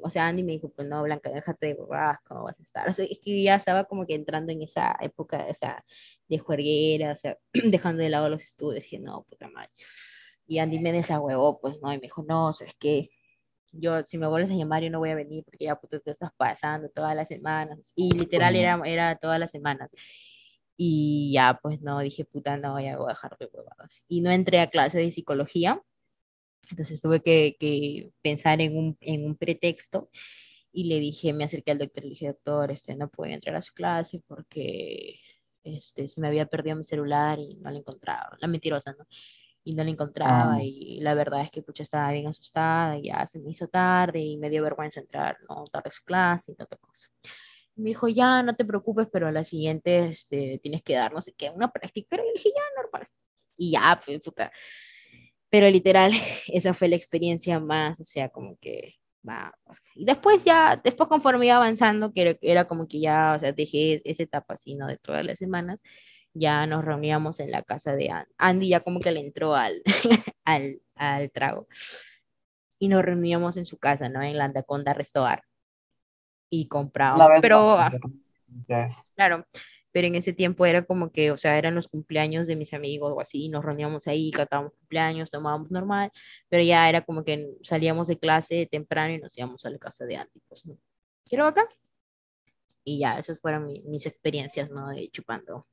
o sea, Andy me dijo, pues no, Blanca, déjate de huevadas, ¿cómo vas a estar? O sea, es que ya estaba como que entrando en esa época, o sea, de juerguera, o sea, (clears throat) dejando de lado los estudios, dije, no, puta madre. Y Andy me desahuevó, pues no, y me dijo, no, ¿sabes qué? Yo, si me vuelves a llamar, yo no voy a venir porque ya puta, te estás pasando todas las semanas. Y literal era, era todas las semanas. Y ya, pues no, dije, puta, no, ya voy a dejar de huevadas. Y no entré a clase de psicología, entonces tuve que, que pensar en un, en un pretexto y le dije, me acerqué al doctor le dije, doctor, este, no puedo entrar a su clase porque este, se me había perdido mi celular y no lo encontraba. La mentirosa, ¿no? Y no lo encontraba Ah. y la verdad es que pucha estaba bien asustada y ya se me hizo tarde y me dio vergüenza entrar, ¿no? Tarde a su clase y tanta cosa. Me dijo, ya, no te preocupes, pero a la siguiente este, tienes que dar, no sé qué, una práctica. Pero le dije, ya, normal. Y ya, pues, puta. Pero literal, (laughs) esa fue la experiencia más, o sea, como que va. Y después ya, después conforme iba avanzando, que era, como que ya, o sea, dejé esa etapa así, ¿no? De todas las semanas, ya nos reuníamos en la casa de Andy. Andy ya como que le entró al, (laughs) al, al trago. Y nos reuníamos en su casa, ¿no? En la Anaconda Restaurar. Y comprábamos, pero... ah. Claro, pero en ese tiempo era como que, o sea, eran los cumpleaños de mis amigos o así, nos reuníamos ahí, cantábamos cumpleaños, tomábamos normal, pero ya era como que salíamos de clase temprano y nos íbamos a la casa de Andy, pues, ¿no? Quiero acá. Y ya, esas fueron mi- mis experiencias, ¿no? De chupando,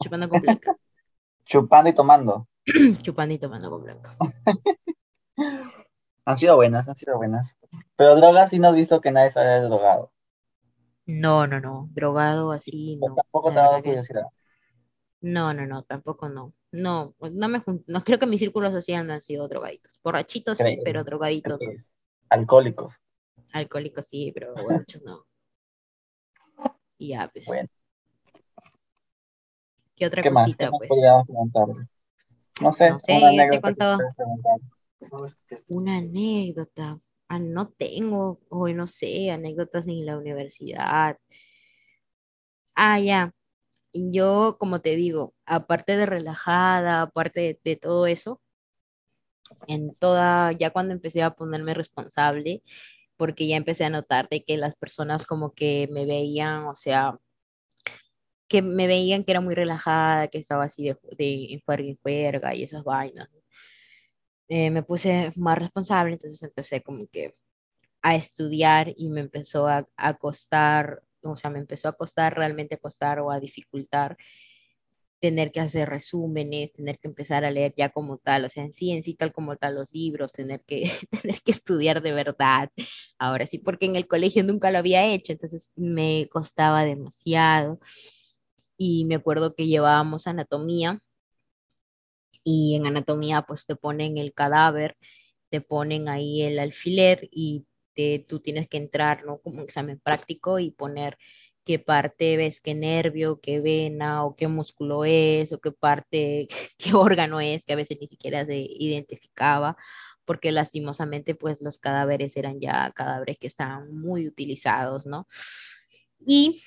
chupando con Blanca, (laughs) Chupando y tomando. (clears throat) chupando y tomando con Blanca. (laughs) Han sido buenas, han sido buenas. Pero drogas sí no has visto que nadie se haya drogado. No, no, no, drogado así, Pues no. tampoco la te ha dado verdad que- curiosidad. No, no, no, tampoco no. No, no me jun- no creo que mi círculo social no han sido drogaditos. Borrachitos sí, ¿Crees? pero drogaditos no. ¿Crees? Alcohólicos. Alcohólicos sí, pero borrachos no. Y ya, pues. Bueno. ¿Qué otra ¿Qué más? cosita, ¿Qué más pues? podríamos preguntarle? No sé, No sé, una ya te anécdota que contó. puedas preguntar. Una anécdota. Ah, no tengo, o no sé, anécdotas en la universidad. Ah, ya. Yo, como te digo, aparte de relajada, aparte de, de todo eso, en toda, ya cuando empecé a ponerme responsable, porque ya empecé a notar de que las personas como que me veían, o sea, que me veían que era muy relajada, que estaba así de, de en juerga y esas vainas. Eh, me puse más responsable, entonces empecé como que a estudiar y me empezó a, a costar, o sea, me empezó a costar realmente a costar o a dificultar tener que hacer resúmenes, tener que empezar a leer ya como tal, o sea, en sí, en sí tal como tal los libros, tener que, (laughs) tener que estudiar de verdad. Ahora sí, porque en el colegio nunca lo había hecho, entonces me costaba demasiado. Y me acuerdo que llevábamos anatomía y en anatomía pues te ponen el cadáver, te ponen ahí el alfiler y te, tú tienes que entrar, ¿no? Como un examen práctico y poner qué parte ves, qué nervio, qué vena o qué músculo es o qué parte, (laughs) qué órgano es, que a veces ni siquiera se identificaba, porque lastimosamente pues los cadáveres eran ya cadáveres que estaban muy utilizados, ¿no? Y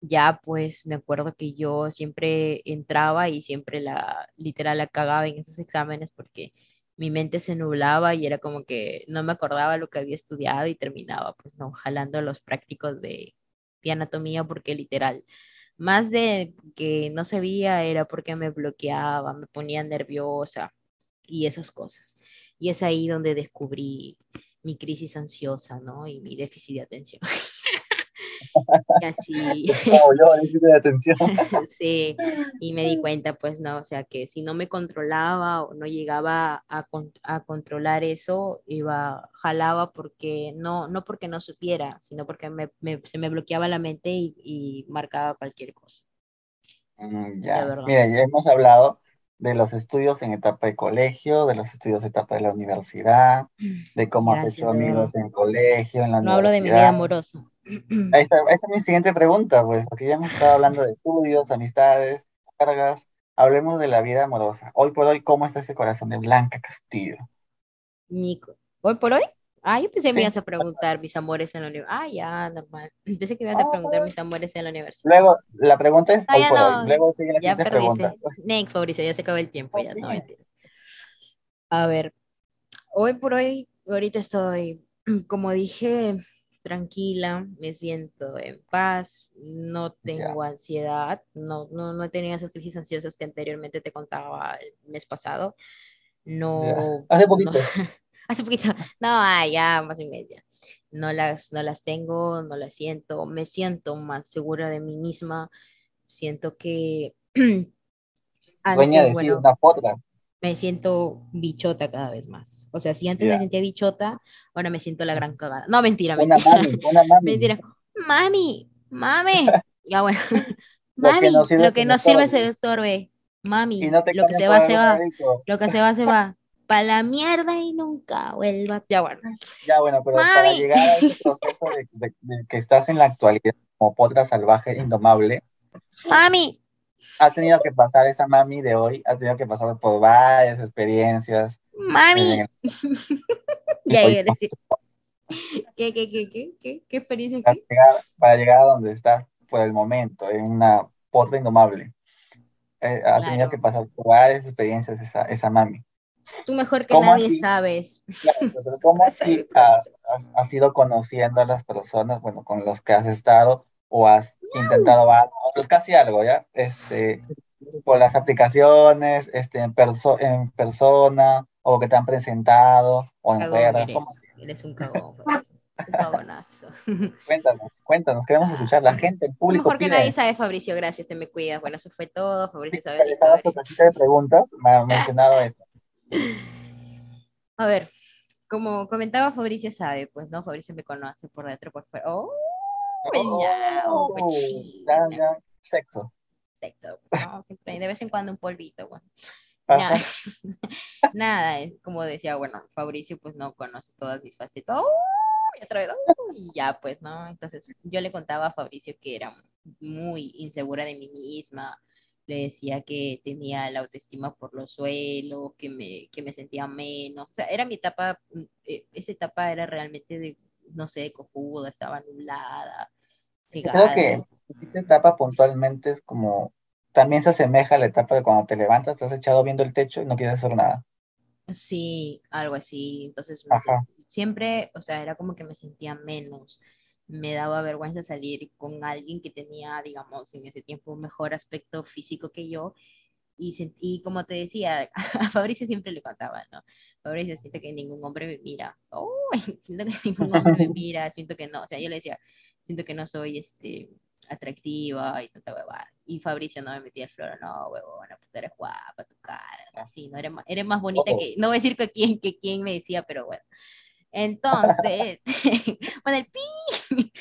ya pues me acuerdo que yo siempre entraba y siempre la literal la cagaba en esos exámenes porque mi mente se nublaba y era como que no me acordaba lo que había estudiado y terminaba pues no jalando los prácticos de, anatomía porque literal más de que no sabía era porque me bloqueaba, me ponía nerviosa y esas cosas. Y es ahí donde descubrí mi crisis ansiosa, ¿no? Y mi déficit de atención. (laughs) y así, (laughs) (laughs) Como yo, de atención. (laughs) sí, y me di cuenta, pues, no, o sea, que si no me controlaba o no llegaba a, con- a controlar eso, iba, jalaba porque, no, no porque no supiera, sino porque me, me- se me bloqueaba la mente y, y marcaba cualquier cosa. Mm, ya. Mira, ya hemos hablado de los estudios en etapa de colegio, de los estudios en etapa de la universidad, de cómo has hecho amigos en el colegio, en la no hablo de mi vida amorosa. Esa es mi siguiente pregunta, pues, porque ya hemos estado hablando de estudios, amistades, cargas. Hablemos de la vida amorosa. Hoy por hoy, ¿cómo está ese corazón de Blanca Castillo? Nico, ¿hoy por hoy? Ah, yo pensé que me ibas a preguntar mis amores en la universidad. Ah, ya, normal. (laughs) Pensé que me ibas a preguntar mis amores en la universidad. Luego, la pregunta es hoy por hoy. Luego sigue la pregunta. Next, Fabricio, ya se acabó el tiempo. ya, no, A ver, hoy por hoy, ahorita estoy, (clears throat) como dije, tranquila, me siento en paz, no tengo ansiedad, no, no, no he tenido esas crisis ansiosas que anteriormente te contaba el mes pasado. No. Hace poquito. (laughs) hace poquito. No, ya, más y media. No las, no las tengo, no las siento, me siento más segura de mí misma. Siento que. (clears throat) antes, bueno, una me siento bichota cada vez más. O sea, si antes me sentía bichota, ahora me siento la gran cagada. No, mentira, mentira. Mami, una mami. Mentira. Mami, mami. (laughs) Ya bueno. mami, lo que (laughs) no sirve, se estorbe. Mami, lo que se va, se va. Lo que se va, se va. Para la mierda y nunca vuelva. Ya bueno. Ya bueno, pero para llegar a ese proceso de, que estás en la actualidad como potra salvaje, indomable. Mami, ha tenido que pasar esa mami de hoy, ha tenido que pasar por varias experiencias. Mami. (laughs) ya (laughs) ¿Qué, qué, qué, qué, qué, qué experiencia? Para llegar, para llegar, a donde está por el momento, en una potra indomable. Eh, ha tenido que pasar por varias experiencias esa, esa mami. Tú mejor que nadie sabes. pero ¿cómo (laughs) así has, has, ido conociendo a las personas, bueno, con los que has estado o has intentado algo, casi algo, ¿ya? Este, por las aplicaciones, este, en, en persona, o que te han presentado, o en eres, eres un cagón, pues, un cagonazo. (laughs) cuéntanos, cuéntanos, queremos escuchar, la gente, el público Mejor que nadie sabe, Fabricio, gracias, te me cuidas. Bueno, eso fue todo, Fabricio sabe de preguntas, me ha mencionado eso. (laughs) A ver, como comentaba Fabricio sabe, pues no, Fabricio me conoce por dentro, por fuera. ¡Oh! Oh, Sexo. Sexo, pues, no, siempre, de vez en cuando un polvito, bueno. (laughs) Nada, como decía, bueno, Fabricio pues no conoce todas mis facetas. y ya pues, ¿no? Entonces yo le contaba a Fabricio que era muy insegura de mí misma, le decía que tenía la autoestima por los suelos, que me, que me sentía menos, o sea, era mi etapa, eh, esa etapa era realmente de no sé, cojuda, estaba nublada. Creo que esta etapa puntualmente es como, también se asemeja a la etapa de cuando te levantas, te has echado viendo el techo y no quieres hacer nada. Sí, algo así. Entonces, siempre, o sea, era como que me sentía menos. Me daba vergüenza salir con alguien que tenía, digamos, en ese tiempo un mejor aspecto físico que yo y, y, como te decía, (laughs) a Fabricio siempre le contaba, ¿no? Fabricio siente que ningún hombre me mira. Oh, (laughs) siento que ningún hombre me mira, siento que no. O sea, yo le decía, siento que no soy este, atractiva y tanta huevada. Y Fabricio no me metía el flor, no, huevona, pues eres guapa, tu cara, así, ¿no? Eres más, eres más bonita que, no voy a decir que quién, que quién me decía, pero bueno. Entonces, (laughs) bueno, el pi.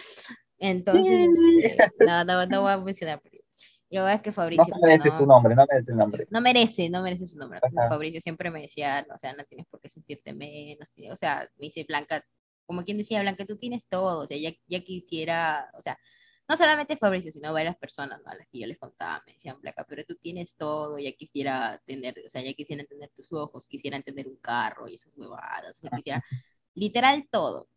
Entonces, este, no, no, no voy a mencionar, yo que Fabricio. No merece su nombre, no merece el nombre. No merece, no merece su nombre. Fabricio siempre me decía, o sea, no tienes por qué sentirte menos. O sea, me dice Blanca, como quien decía, Blanca, tú tienes todo. O sea, ya, ya quisiera, o sea, no solamente Fabricio, sino varias personas ¿no? a las que yo les contaba, me decían, Blanca, pero tú tienes todo, ya quisiera tener, o sea, ya quisieran tener tus ojos, quisieran tener un carro y esas huevadas, o quisiera, (laughs) literal todo.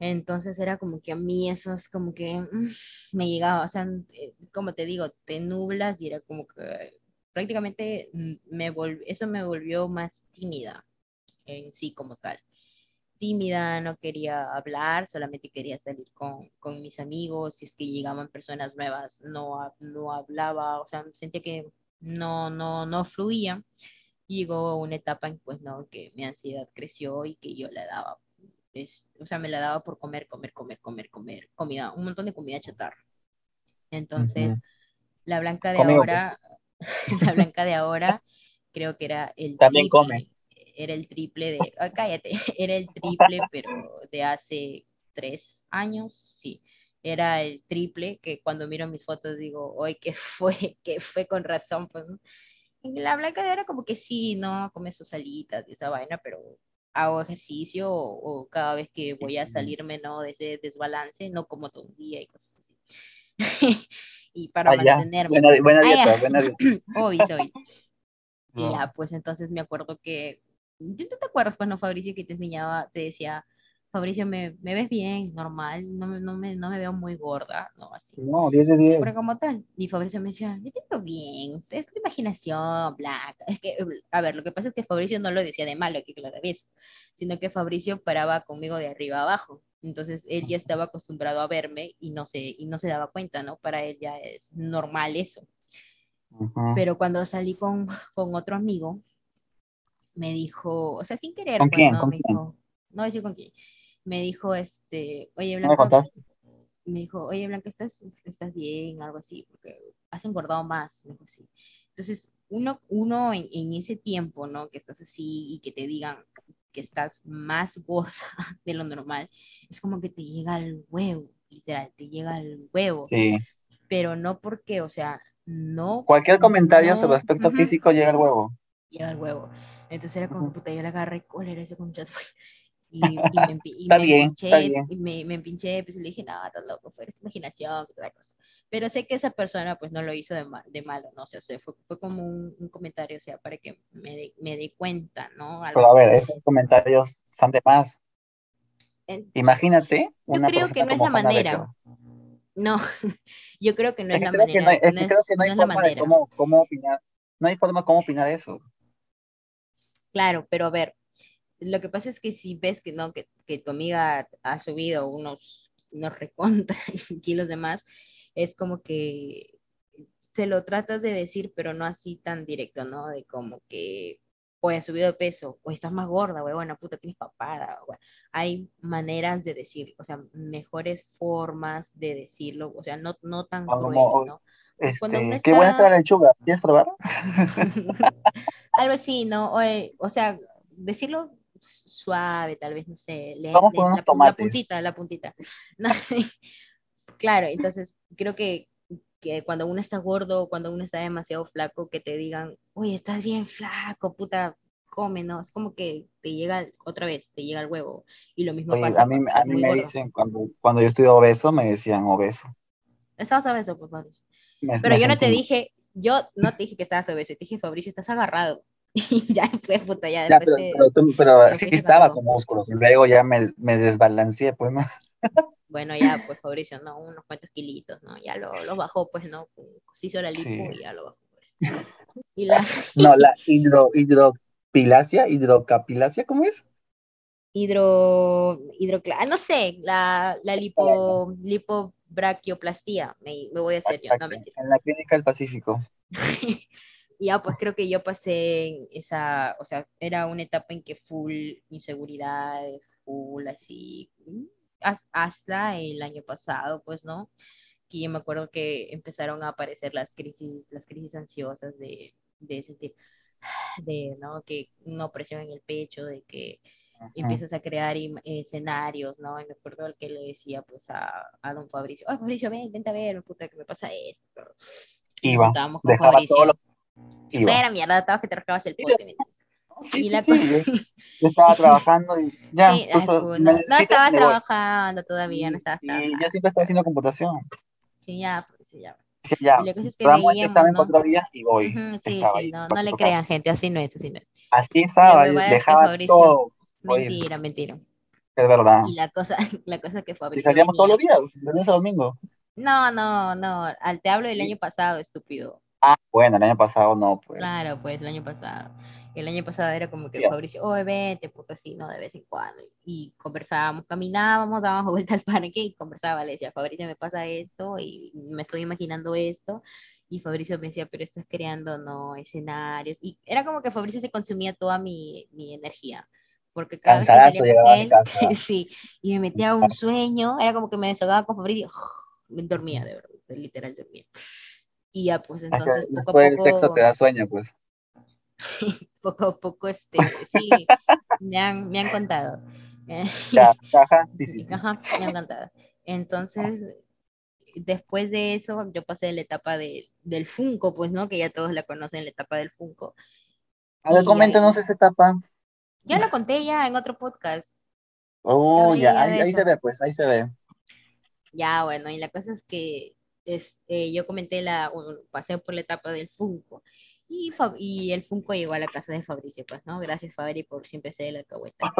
Entonces era como que a mí eso es como que mm, (laughs) me llegaba, o sea, eh, como te digo, te nublas y era como que prácticamente mm, me eso me volvió más tímida en sí como tal. Tímida, no quería hablar, solamente quería salir con, con mis amigos, si es que llegaban personas nuevas, no, no hablaba, o sea, sentía que no, no, no fluía. llegó una etapa en pues no, que mi ansiedad creció y que yo le daba o sea, me la daba por comer, comer, comer, comer, comer, comida, un montón de comida chatarra. Entonces, la blanca de ahora, (laughs) la blanca de ahora, creo que era el También come. Era el triple de, cállate, (laughs) era el triple, pero de hace tres años, sí. Era el triple que cuando miro mis fotos digo, hoy que fue, (laughs) que fue con razón, pues, la blanca de ahora como que sí, ¿no? Come sus salitas y esa vaina, pero hago ejercicio o, cada vez que voy a salirme, ¿no? De ese desbalance, no como todo un día y cosas así. (laughs) y para ah, mantenerme. Buena, buena ah, dieta, buena dieta. (laughs) Obvio, soy. (laughs) Y ya, pues entonces me acuerdo que, ¿tú te acuerdas, pues, no, Fabricio, que te enseñaba, te decía, Fabricio, me, me ves bien, normal, no, no, me, no me veo muy gorda, no, así. No, 10 de 10. Pero como tal. Y Fabricio me decía, yo te veo bien, es tu imaginación, blanca. Es que, a ver, lo que pasa es que Fabricio no lo decía de malo, que claro vez, sino que Fabricio paraba conmigo de arriba abajo. Entonces él ya estaba acostumbrado a verme y no se, y no se daba cuenta, ¿no? Para él ya es normal eso. Pero cuando salí con, con otro amigo, me dijo, o sea, sin querer, ¿Con pues, quién? no, ¿Con me quién? dijo, no decir con quién, me dijo, este, oye, Blanca, me dijo, oye, Blanca, ¿estás, estás bien? Algo así, porque has engordado más, me dijo así. Entonces, uno, uno en, en, ese tiempo, ¿no? Que estás así y que te digan que estás más (laughs) gorda de lo normal, es como que te llega al huevo, literal, te llega al huevo. Sí. Pero no porque, o sea, no. Cualquier comentario sobre aspecto físico llega al huevo. Llega al huevo. Entonces era como, puta, yo le agarré cólera ese concha. (laughs) Y, y, me, y me bien, empinché, y me, me empinché, pues le dije, no, estás loco, fue tu imaginación, toda cosa. Pero sé que esa persona pues no lo hizo de, mal, de malo, ¿no? O sea, fue, fue como un, un, comentario, o sea, para que me dé me dé cuenta, ¿no? Algo Pero a ver, esos comentarios están de más. Imagínate. (laughs) Yo creo que no es la manera. No, yo creo que no es, la manera. No hay, es, no creo que no hay forma de cómo, cómo opinar. No hay forma cómo opinar eso. Claro, pero a ver, lo que pasa es que si ves que no, que, que tu amiga ha subido unos, unos recontra (laughs) kilos de más, es como que se lo tratas de decir, pero no así tan directo, ¿no? De como que, o has subido de peso, o estás más gorda, bueno, puta, tienes papada, güey. Hay maneras de decir, o sea, mejores formas de decirlo, o sea, no, no tan cruel, ¿no? Este, Qué buena está la lechuga, ¿quieres probar? (laughs) Algo así, ¿no? O, o sea, decirlo suave, tal vez, no sé, le, Vamos con la, la, puntita, la puntita. (laughs) claro, entonces creo que, que cuando uno está gordo, cuando uno está demasiado flaco, que te digan, oye, estás bien flaco, puta, come, ¿no? Es como que te llega otra vez, te llega el huevo. Y lo mismo oye, pasa. A mí, a mí me gordo. dicen, cuando, cuando yo estoy obeso, me decían obeso. Estabas obeso, pues, Fabricio. Pero yo no te dije, yo no te dije que estabas obeso, te dije, Fabricio, estás agarrado. (laughs) Y ya fue puta, ya después ya, pero, pero, pero sí estaba con músculos, y luego ya me, me desbalanceé, pues, ¿no? Bueno, ya, pues Fabricio, ¿no? Unos cuantos kilitos, ¿no? Ya lo, lo bajó, pues, ¿no? Se hizo la lipo sí. y ya lo bajó. Pues. Y la... (laughs) No, la hidro, hidropilacia, hidrocapilacia, ¿cómo es? Hidro, hidrocla, no sé, la, la lipo, lipobraquioplastía, me, me voy a hacer yo, no. En la clínica del Pacífico. (laughs) Y ya, pues creo que yo pasé esa, o sea, era una etapa en que full inseguridad, full así, hasta el año pasado, pues, ¿no? Que yo me acuerdo que empezaron a aparecer las crisis, las crisis ansiosas de, de sentir, (sighs) de, ¿no? Que una opresión en el pecho, de que Ajá. empiezas a crear escenarios, ¿no? Y me acuerdo al que le decía, pues, a, a don Fabricio, ay, Fabricio, ven, vente a ver, puta, que me pasa esto. Y Iba, dejaba Fabricio. Lo Fuera mierda, estabas que te rascabas el pote. Sí, y la sí, sí. Yo, (laughs) yo, estaba trabajando y ya. Sí, ay, no, no, estabas trabajando todavía, no estabas trabajando. Yo siempre estaba haciendo computación. Sí, ya, pues sí, ya. Sí, ya. Y lo que es que veíamos, ¿no? cuatro días y voy. Uh -huh, sí, sí, no, no le crean, gente, así no es, así no es. Así estaba, dejaba Fabricio, todo. Mentira, mentira. Es verdad. Y la cosa, (laughs) la cosa que Fabricio Y salíamos venía. todos los días, de lunes a domingo. No, no, no, al te hablo del año pasado, estúpido. Ah, bueno, el año pasado no, pues. Claro, pues el año pasado. El año pasado era como que Yeah. Fabricio, oh, vete, puto, así, ¿no? De vez en cuando. Y conversábamos, caminábamos, dábamos (laughs) vuelta al parque y conversaba. Le decía, Fabricio, me pasa esto y me estoy imaginando esto. Y Fabricio me decía, pero estás creando, no, escenarios. Y era como que Fabricio se consumía toda mi, mi energía. Porque cada vez que salía con él, (laughs) sí, y me metía a un (laughs) sueño, era como que me desahogaba con Fabricio, me dormía, de verdad, literal dormía. Y ya, pues entonces poco a después el sexo poco, te da sueño, pues. (laughs) poco a poco, este, sí, me han, me han contado. (laughs) Ya, ajá, sí, sí, sí. Ajá, me han contado. Entonces, después de eso yo pasé la etapa de, del Funko, pues, ¿no? Que ya todos la conocen, la etapa del Funko. A ver, coméntanos esa etapa. Ya lo conté ya en otro podcast. Oh, Ya ahí, se ve, pues, ahí se ve. Ya, bueno, y la cosa es que este, yo comenté la, un- pasé por la etapa del Funko. Y, Fab- y el Funko llegó a la casa de Fabricio, pues, ¿no? Gracias, Fabri, por siempre ser el alcahueta.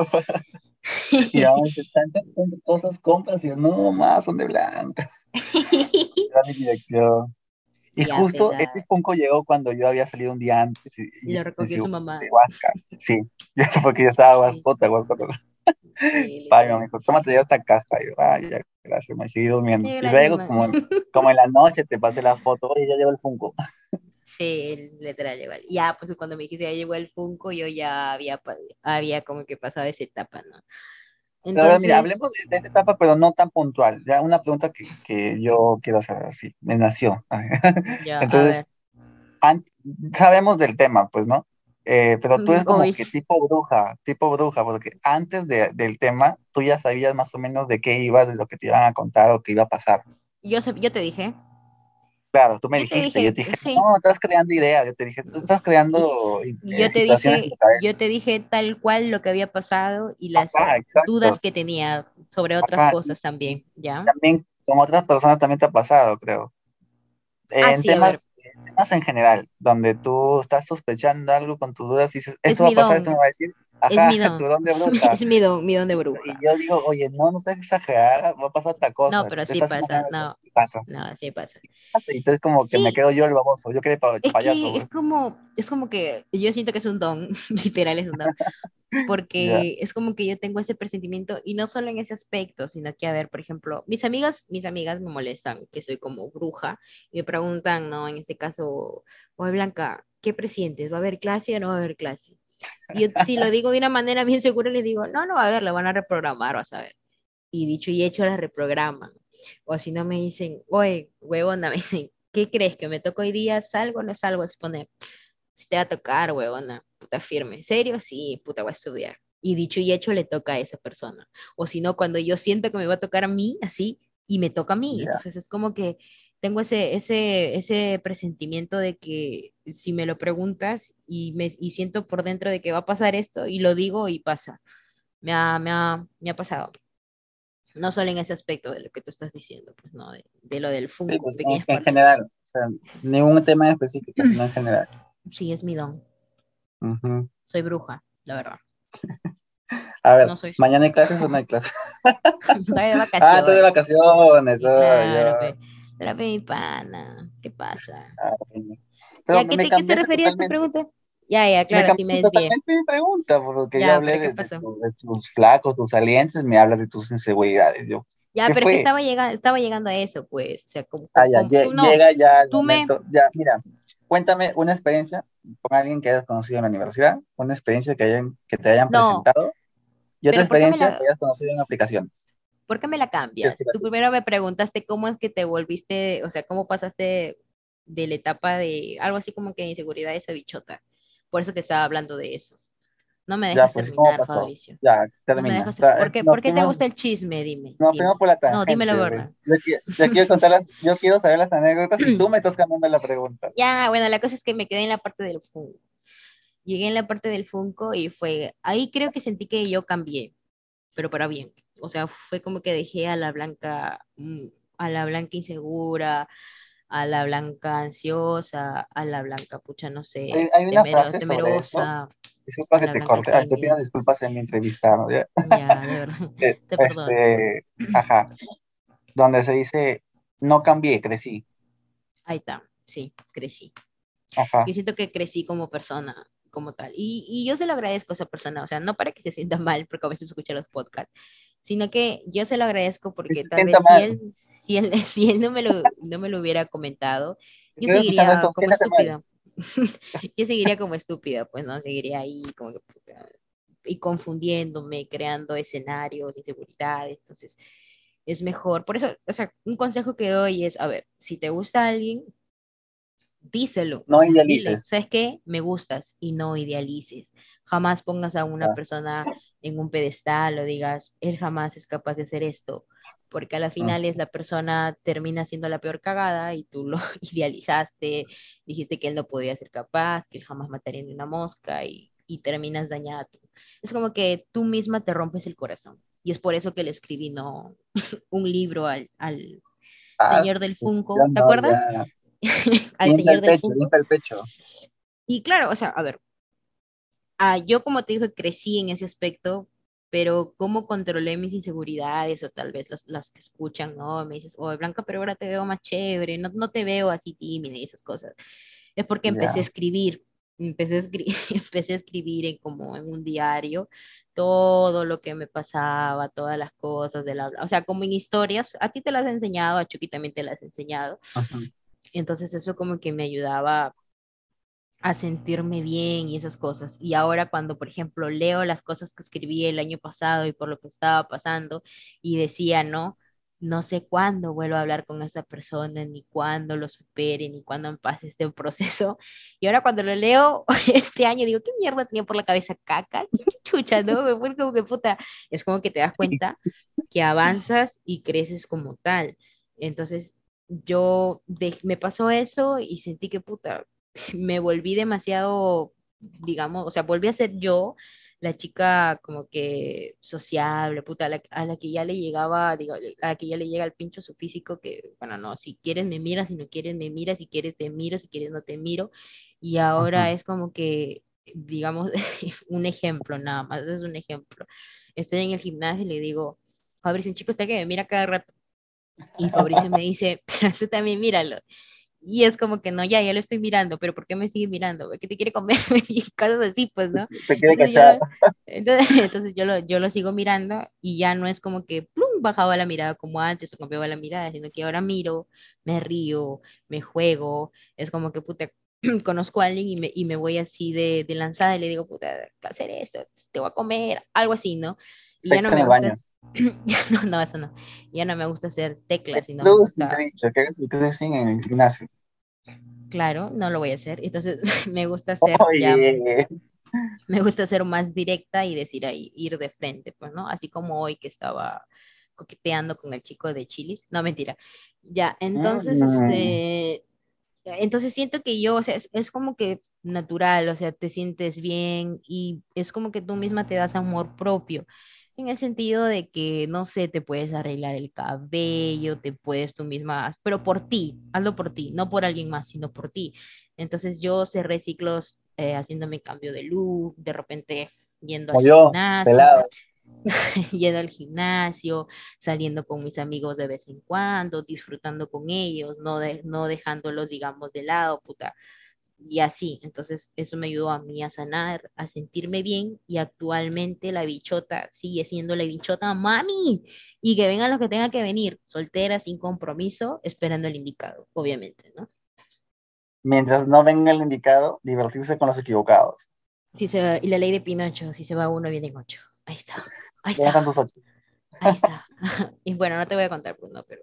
Y ahora dice, tantas tantas cosas compras y yo, no, más, son de blanca. (laughs) Mi dirección. Y Ya, justo ya. este Funko llegó cuando yo había salido un día antes y, Y lo recogió y- su mamá. de Huasca. Sí, (laughs) porque yo estaba Sí. guaspota, guaspota. Sí, Pai, me dijo, tómate ya esta caja. Y yo, ay, ya, gracias, me seguí durmiendo. Y luego, como, en- (laughs) como en la noche, te pasé la foto, oye, ya llegó el Funko. Sí, literal, igual. Ya, pues cuando me dijiste ya llegó el Funko, yo ya había, había como que pasado esa etapa, ¿no? Pero a ver, mira, Entonces, hablemos de, de esta etapa, pero no tan puntual. Ya una pregunta que, que yo quiero hacer así, me nació. (laughs) ya, a Entonces, sabemos del tema, pues, ¿no? Eh, pero tú eres como Uy. que tipo bruja, tipo bruja, porque antes de- del tema tú ya sabías más o menos de qué iba, de lo que te iban a contar o qué iba a pasar. Yo, yo te dije, Claro, tú me Yo te dijiste, dije yo te dije, sí. no, estás creando ideas, yo te dije, tú estás creando eh, yo te dije, yo te dije tal cual lo que había pasado y las Ajá, dudas que tenía sobre otras Ajá, cosas también, ¿ya? También, como otras personas también te ha pasado, creo. Ah, en sí, temas, temas en general, donde tú estás sospechando algo con tus dudas y dices, Es eso va a pasar, don. esto me va a decir, Es ajá, mi don. tu don de bruja. Es mi don, mi don de Y bruja. yo digo, oye, no, no estás exagerada, va a pasar otra cosa. No, pero sí pasa, no. sí pasa. No, sí pasa. Y entonces como que me Sí. quedo yo el baboso, yo quedé pa- Es payaso. que es como, es como que yo siento que es un don, (laughs) literal es un don, porque es como que yo tengo ese presentimiento y no solo en ese aspecto, sino que, a ver, por ejemplo, mis amigas, mis amigas me molestan que soy como bruja y me preguntan, ¿no? En este caso, oye Blanca, ¿qué presientes? ¿Va a haber clase o no va a haber clase? Y yo, si lo digo de una manera bien segura, les digo, no, no va a haber, la van a reprogramar, vas a ver. Y dicho y hecho, la reprograman. O si no me dicen, oye, huevona, (laughs) me dicen, ¿qué crees? ¿Que me toca hoy día? ¿Salgo o no salgo a exponer? Si te va a tocar, huevona, puta firme. ¿Serio? Sí, puta, voy a estudiar. Y dicho y hecho, le toca a esa persona. O si no, cuando yo siento que me va a tocar a mí, así, y me toca a mí. Ya. Entonces es como que tengo ese, ese, ese presentimiento de que si me lo preguntas y, me, y siento por dentro de que va a pasar esto, y lo digo y pasa. Me ha, me ha, me ha pasado. No solo en ese aspecto de lo que tú estás diciendo, pues no, de, de lo del Sí, Funko, pues, pequeñas en, en general, o sea, ningún tema específico, sino en general. Sí, es mi don. Soy bruja, la verdad. (laughs) A ver, No soy- ¿mañana hay clases o no hay clases? (laughs) Estoy de (laughs) Ah, vacaciones. estoy de vacaciones. Sí, ay, claro, pe. Pero pe, mi pana, ¿qué pasa? Ah. Pero ¿Ya qué, me te, qué se refería a tu totalmente- pregunta? Ya, ya, Me claro, sí me desvié. totalmente mi pregunta, porque Ya, yo hablé pero ¿qué de, de pasó? tu- de tus flacos, tus salientes, me hablas de tus inseguridades. Yo, Ya, ¿Qué pero es que estaba, llega, estaba llegando a eso, pues. O sea, como, ah, ya, como- lle- tú no, llega ya el tú me- momento. Ya, mira, cuéntame una experiencia con alguien que hayas conocido en la universidad, una experiencia que, hayan, que te hayan No. presentado y otra Pero ¿por qué me experiencia la- que hayas conocido en aplicaciones. ¿por qué me la cambias? Tú primero me preguntaste cómo es que te volviste, o sea, cómo pasaste de la etapa de algo así como que inseguridad esa bichota. Por eso que estaba hablando de eso. No me Ya, dejas pues, ¿cómo terminar? Fabricio. Ya, No termina. dejas- Tra- ¿Por qué, nos por qué te gusta el chisme? Dime. Nos dime. por la tangente. dime la verdad. ¿ves? Yo, qui- yo quiero contar las- yo quiero saber las anécdotas y tú me estás cambiando la pregunta. Ya, bueno, la cosa es que me quedé en la parte del Funko. Llegué en la parte del Funko y fue, ahí creo que sentí que yo cambié, pero para bien. O sea, fue como que dejé a la blanca, mm, a la blanca insegura, a la blanca ansiosa, a la blanca, pucha, no sé, Hay- hay una temero- frase sobre temerosa. Disculpa que te corte. Ay, te pido disculpas en mi entrevista, ¿no? Ya. De. (laughs) Eh, Te este, ajá. Donde se dice, no cambié, crecí. Ahí está, sí, crecí. Ajá. Yo siento que crecí como persona, como tal. Y, y yo se lo agradezco a esa persona, o sea, no para que se sienta (laughs) mal, porque a veces escucha los podcasts, sino que yo se lo agradezco porque se tal vez si él, si él, (laughs) si él no, me lo, no me lo hubiera comentado, yo Estoy seguiría esto, como siéntate mal. estúpida. (laughs) yo seguiría como estúpida, pues, ¿no? Seguiría ahí como que y confundiéndome, creando escenarios, inseguridades, entonces es mejor. Por eso, o sea, un consejo que doy es, a ver, si te gusta alguien, díselo. No idealices. ¿sabes qué? Me gustas y no idealices. Jamás pongas a una Ah. persona en un pedestal o digas, él jamás es capaz de hacer esto. Porque a la final es la persona termina siendo la peor cagada y tú lo (laughs) idealizaste, dijiste que él no podía ser capaz, que él jamás mataría ni una mosca y, y terminas dañada tú. Es como que tú misma te rompes el corazón. Y es por eso que le escribí no, (laughs) un libro al, al Ah, señor del Funko, ¿te no, acuerdas? ya. (laughs) al señor el del pecho, Funko. el pecho. Y claro, o sea, a ver, ah, yo como te dije, crecí en ese aspecto, pero cómo controlé mis inseguridades o tal vez las, las que escuchan, ¿no? Me dices, oh, Blanca, pero ahora te veo más chévere, no, no te veo así tímida y esas cosas. Es porque empecé Ya. a escribir, empecé a, escri- (laughs) empecé a escribir en como en un diario todo lo que me pasaba, todas las cosas de la, o sea, como en historias, a ti te las he enseñado, a Chucky también te las he enseñado, Ajá. entonces eso como que me ayudaba a sentirme bien y esas cosas. Y ahora cuando, por ejemplo, leo las cosas que escribí el año pasado y por lo que estaba pasando y decía, no, no sé cuándo vuelvo a hablar con esa persona, ni cuándo lo supere, ni cuándo me pase este (laughs) proceso. Y ahora cuando lo leo (laughs) este año digo, ¿qué mierda tenía por la cabeza caca? ¿Qué chucha, no? Me fue como que puta. Es como que te das cuenta que avanzas y creces como tal. Entonces, yo de- me pasó eso y sentí que puta, (laughs) me volví demasiado, digamos, o sea, volví a ser yo, la chica como que sociable, puta, a la, a la que ya le llegaba, digo, a la que ya le llega el pincho su físico, que, bueno, no, si quieres me miras, si no quieres me miras, si quieres te miro, si quieres no te miro, y ahora Ajá. es como que, digamos, (laughs) un ejemplo nada más, es un ejemplo. Estoy en el gimnasio y le digo, Fabricio, un chico está que me mira cada rato, y Fabricio me dice, (laughs) pero tú también míralo. Y es como que no, ya, ya lo estoy mirando, pero ¿por qué me sigue mirando? ¿Qué te quiere comer? (laughs) Y cosas así, pues, ¿no? (laughs) Te quiere Entonces yo, cachar. lo- (laughs) entonces, entonces yo, lo, yo lo sigo mirando y ya no es como que plum, bajaba la mirada como antes o cambiaba la mirada, sino que ahora miro, me río, me juego, es como que puta, (clears throat) conozco a alguien y me, y me voy así de, de lanzada y le digo, puta, ¿qué hacer esto? Te voy a comer, algo así, ¿no? Y ya Sexo no en me gusta. (laughs) no, no, eso no, ya no me gusta hacer teclas, sino te gusta que hagas el en el gimnasio. Claro, no lo voy a hacer. Entonces (laughs) me gusta ser ya, Oye, me gusta ser más directa y decir ahí, ir de frente, pues, ¿no? Así como hoy que estaba coqueteando con el chico de Chilis. No, mentira. Ya, entonces, Mm. este, entonces siento que yo, o sea, es, es como que natural, o sea, te sientes bien y es como que tú misma te das amor propio. En el sentido de que, no sé, te puedes arreglar el cabello, te puedes tú misma, pero por ti, hazlo por ti, no por alguien más, sino por ti. Entonces yo cerré ciclos eh, haciéndome cambio de look, de repente yendo al yo, gimnasio, pelado. (laughs) yendo al gimnasio, saliendo con mis amigos de vez en cuando, disfrutando con ellos, no, de, no dejándolos, digamos, de lado, puta. Y así, entonces eso me ayudó a mí a sanar, a sentirme bien y actualmente la bichota sigue siendo la bichota mami y que venga lo que tenga que venir, soltera, sin compromiso, esperando el indicado, obviamente, ¿no? Mientras no venga el indicado, divertirse con los equivocados. Si se va- y la ley de Pinocho, si se va uno, vienen ocho. Ahí está, ahí ¿Dónde están está, tus ocho? ahí está. (laughs) y bueno, no te voy a contar, pues no, pero...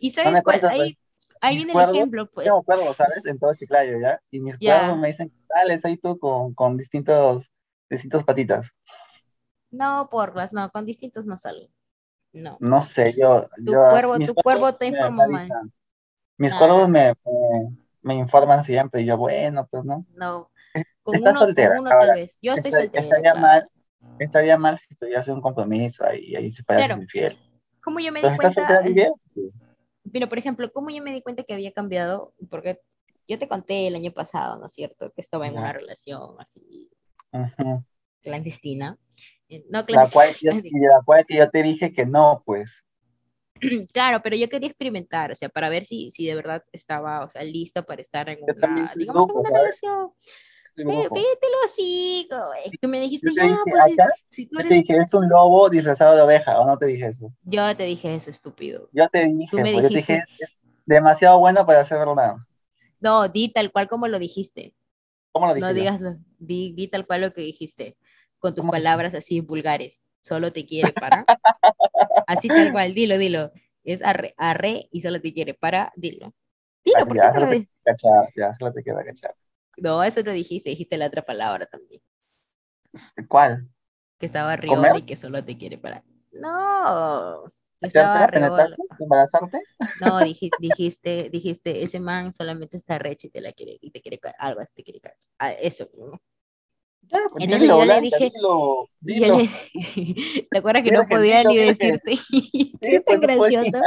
¿Y No sabes me cuál? cuentas, Ahí, ahí viene el ejemplo, pues. Tengo cuervos, ¿sabes? En todo Chiclayo, ¿ya? Y mis Ya. cuervos me dicen, dale, ahí tú con, con distintos, distintos patitas. No, porras, no, con distintos no salgo. No. No sé, yo... Tu yo cuervo, tu cuervo te informó mal. Mis Ah. cuervos me, me, me informan siempre y yo, bueno, pues no. No. Con Estás uno, con soltera. uno Ahora, tal vez. Yo estoy soltera. estaría claro. mal, estaría mal si tuviese un compromiso ahí, ahí se puede Claro. infiel. Como yo me di Pero estás cuenta, soltera. Pero por ejemplo, como yo me di cuenta que había cambiado, porque yo te conté el año pasado, ¿no es cierto? Que estaba en Ya. una relación así Ujú. clandestina. Eh, No La clandestina. cual, yo, (laughs) la cual que yo te dije que no, pues. (clears throat) Claro, pero yo quería experimentar, o sea, para ver si, si de verdad estaba, o sea, lista para estar en Yo una, digamos, en una relación. Cállate los hocico, güey. Tú me dijiste, ya, dije, pues, acá, si tú yo eres... te dije, es un lobo disfrazado de oveja, ¿o no te dije eso? Yo te dije eso, estúpido. Yo te dije, pues, yo te dijiste- dije, demasiado bueno para ser verdad. No, di tal cual como lo dijiste. ¿Cómo lo dije No digas, lo- di, di tal cual lo que dijiste, con tus palabras así vulgares. Solo te quiere para. (laughs) Así tal cual, dilo, dilo. Es arre, arre y solo te quiere para, dilo. Dilo, ¿por qué ya, lo solo te cachar, ya, solo te queda cachar. No, eso no dijiste, dijiste la otra palabra también. ¿Cuál? Que estaba arriba y que solo te quiere para. No, Estaba ¿Hacerte, penetrarte, reola. embarazarte? No, dijiste, dijiste, dijiste, ese man solamente está recho y te la quiere, y te quiere algo así te quiere ah, Eso, ¿no? Ya, pues Entonces dilo, yo le dije- dilo, dilo. le- (laughs) ¿Te acuerdas que Mira no podía ni decirte? (laughs) Sí, es tan pues, no gracioso.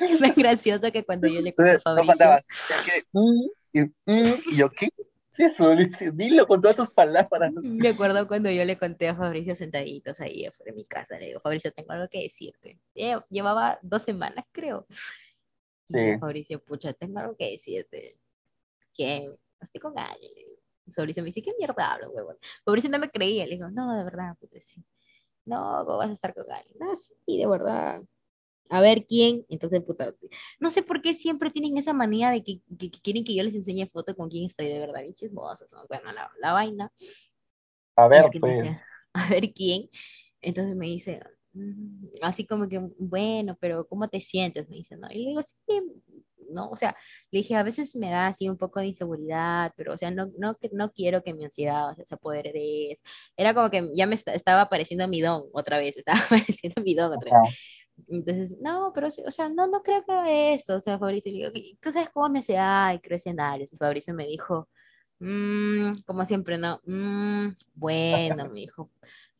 Es tan gracioso que cuando yo le conté a Entonces, no (laughs) Es y, mm, y yo, ¿qué? Sí, eso, dilo con todas tus palabras. (laughs) me acuerdo cuando yo le conté a Fabricio sentaditos ahí afuera de mi casa, le digo, Fabricio, tengo algo que decirte. Lle- Llevaba dos semanas, creo. Y Sí. yo, Fabricio, pucha, tengo algo que decirte. Que estoy con alguien. Y Fabricio me dice, ¿qué mierda hablo, huevón? Fabricio no me creía. Le digo, no, de verdad, puta, sí. No, ¿cómo vas a estar con alguien? No, sí, de verdad. A ver quién. Entonces, no sé por qué siempre tienen esa manía de que, que- que quieren que yo les enseñe foto con quién estoy, de verdad, bien chismosos. ¿no? Bueno, la, la vaina A ver, es que pues. decía, (laughs) a ver quién. Entonces me dice, "Mm", así como que, bueno, pero ¿cómo te sientes? Me dice, ¿no? Y le digo, sí, no, o sea, le dije, a veces me da así un poco de inseguridad, pero, o sea, no, no, no quiero que mi ansiedad o sea, se apodere de eso. Era como que ya me esta- estaba apareciendo mi don otra vez, (laughs) estaba apareciendo mi don otra vez. Entonces, no, pero, sí, o sea, no, no creo que esto. O sea, Fabricio, le digo, "¿Y ¿tú sabes cómo me hace? Ay, creo escenarios. Y Fabricio me dijo, "Mm", como siempre, no, "Mm, bueno, me dijo,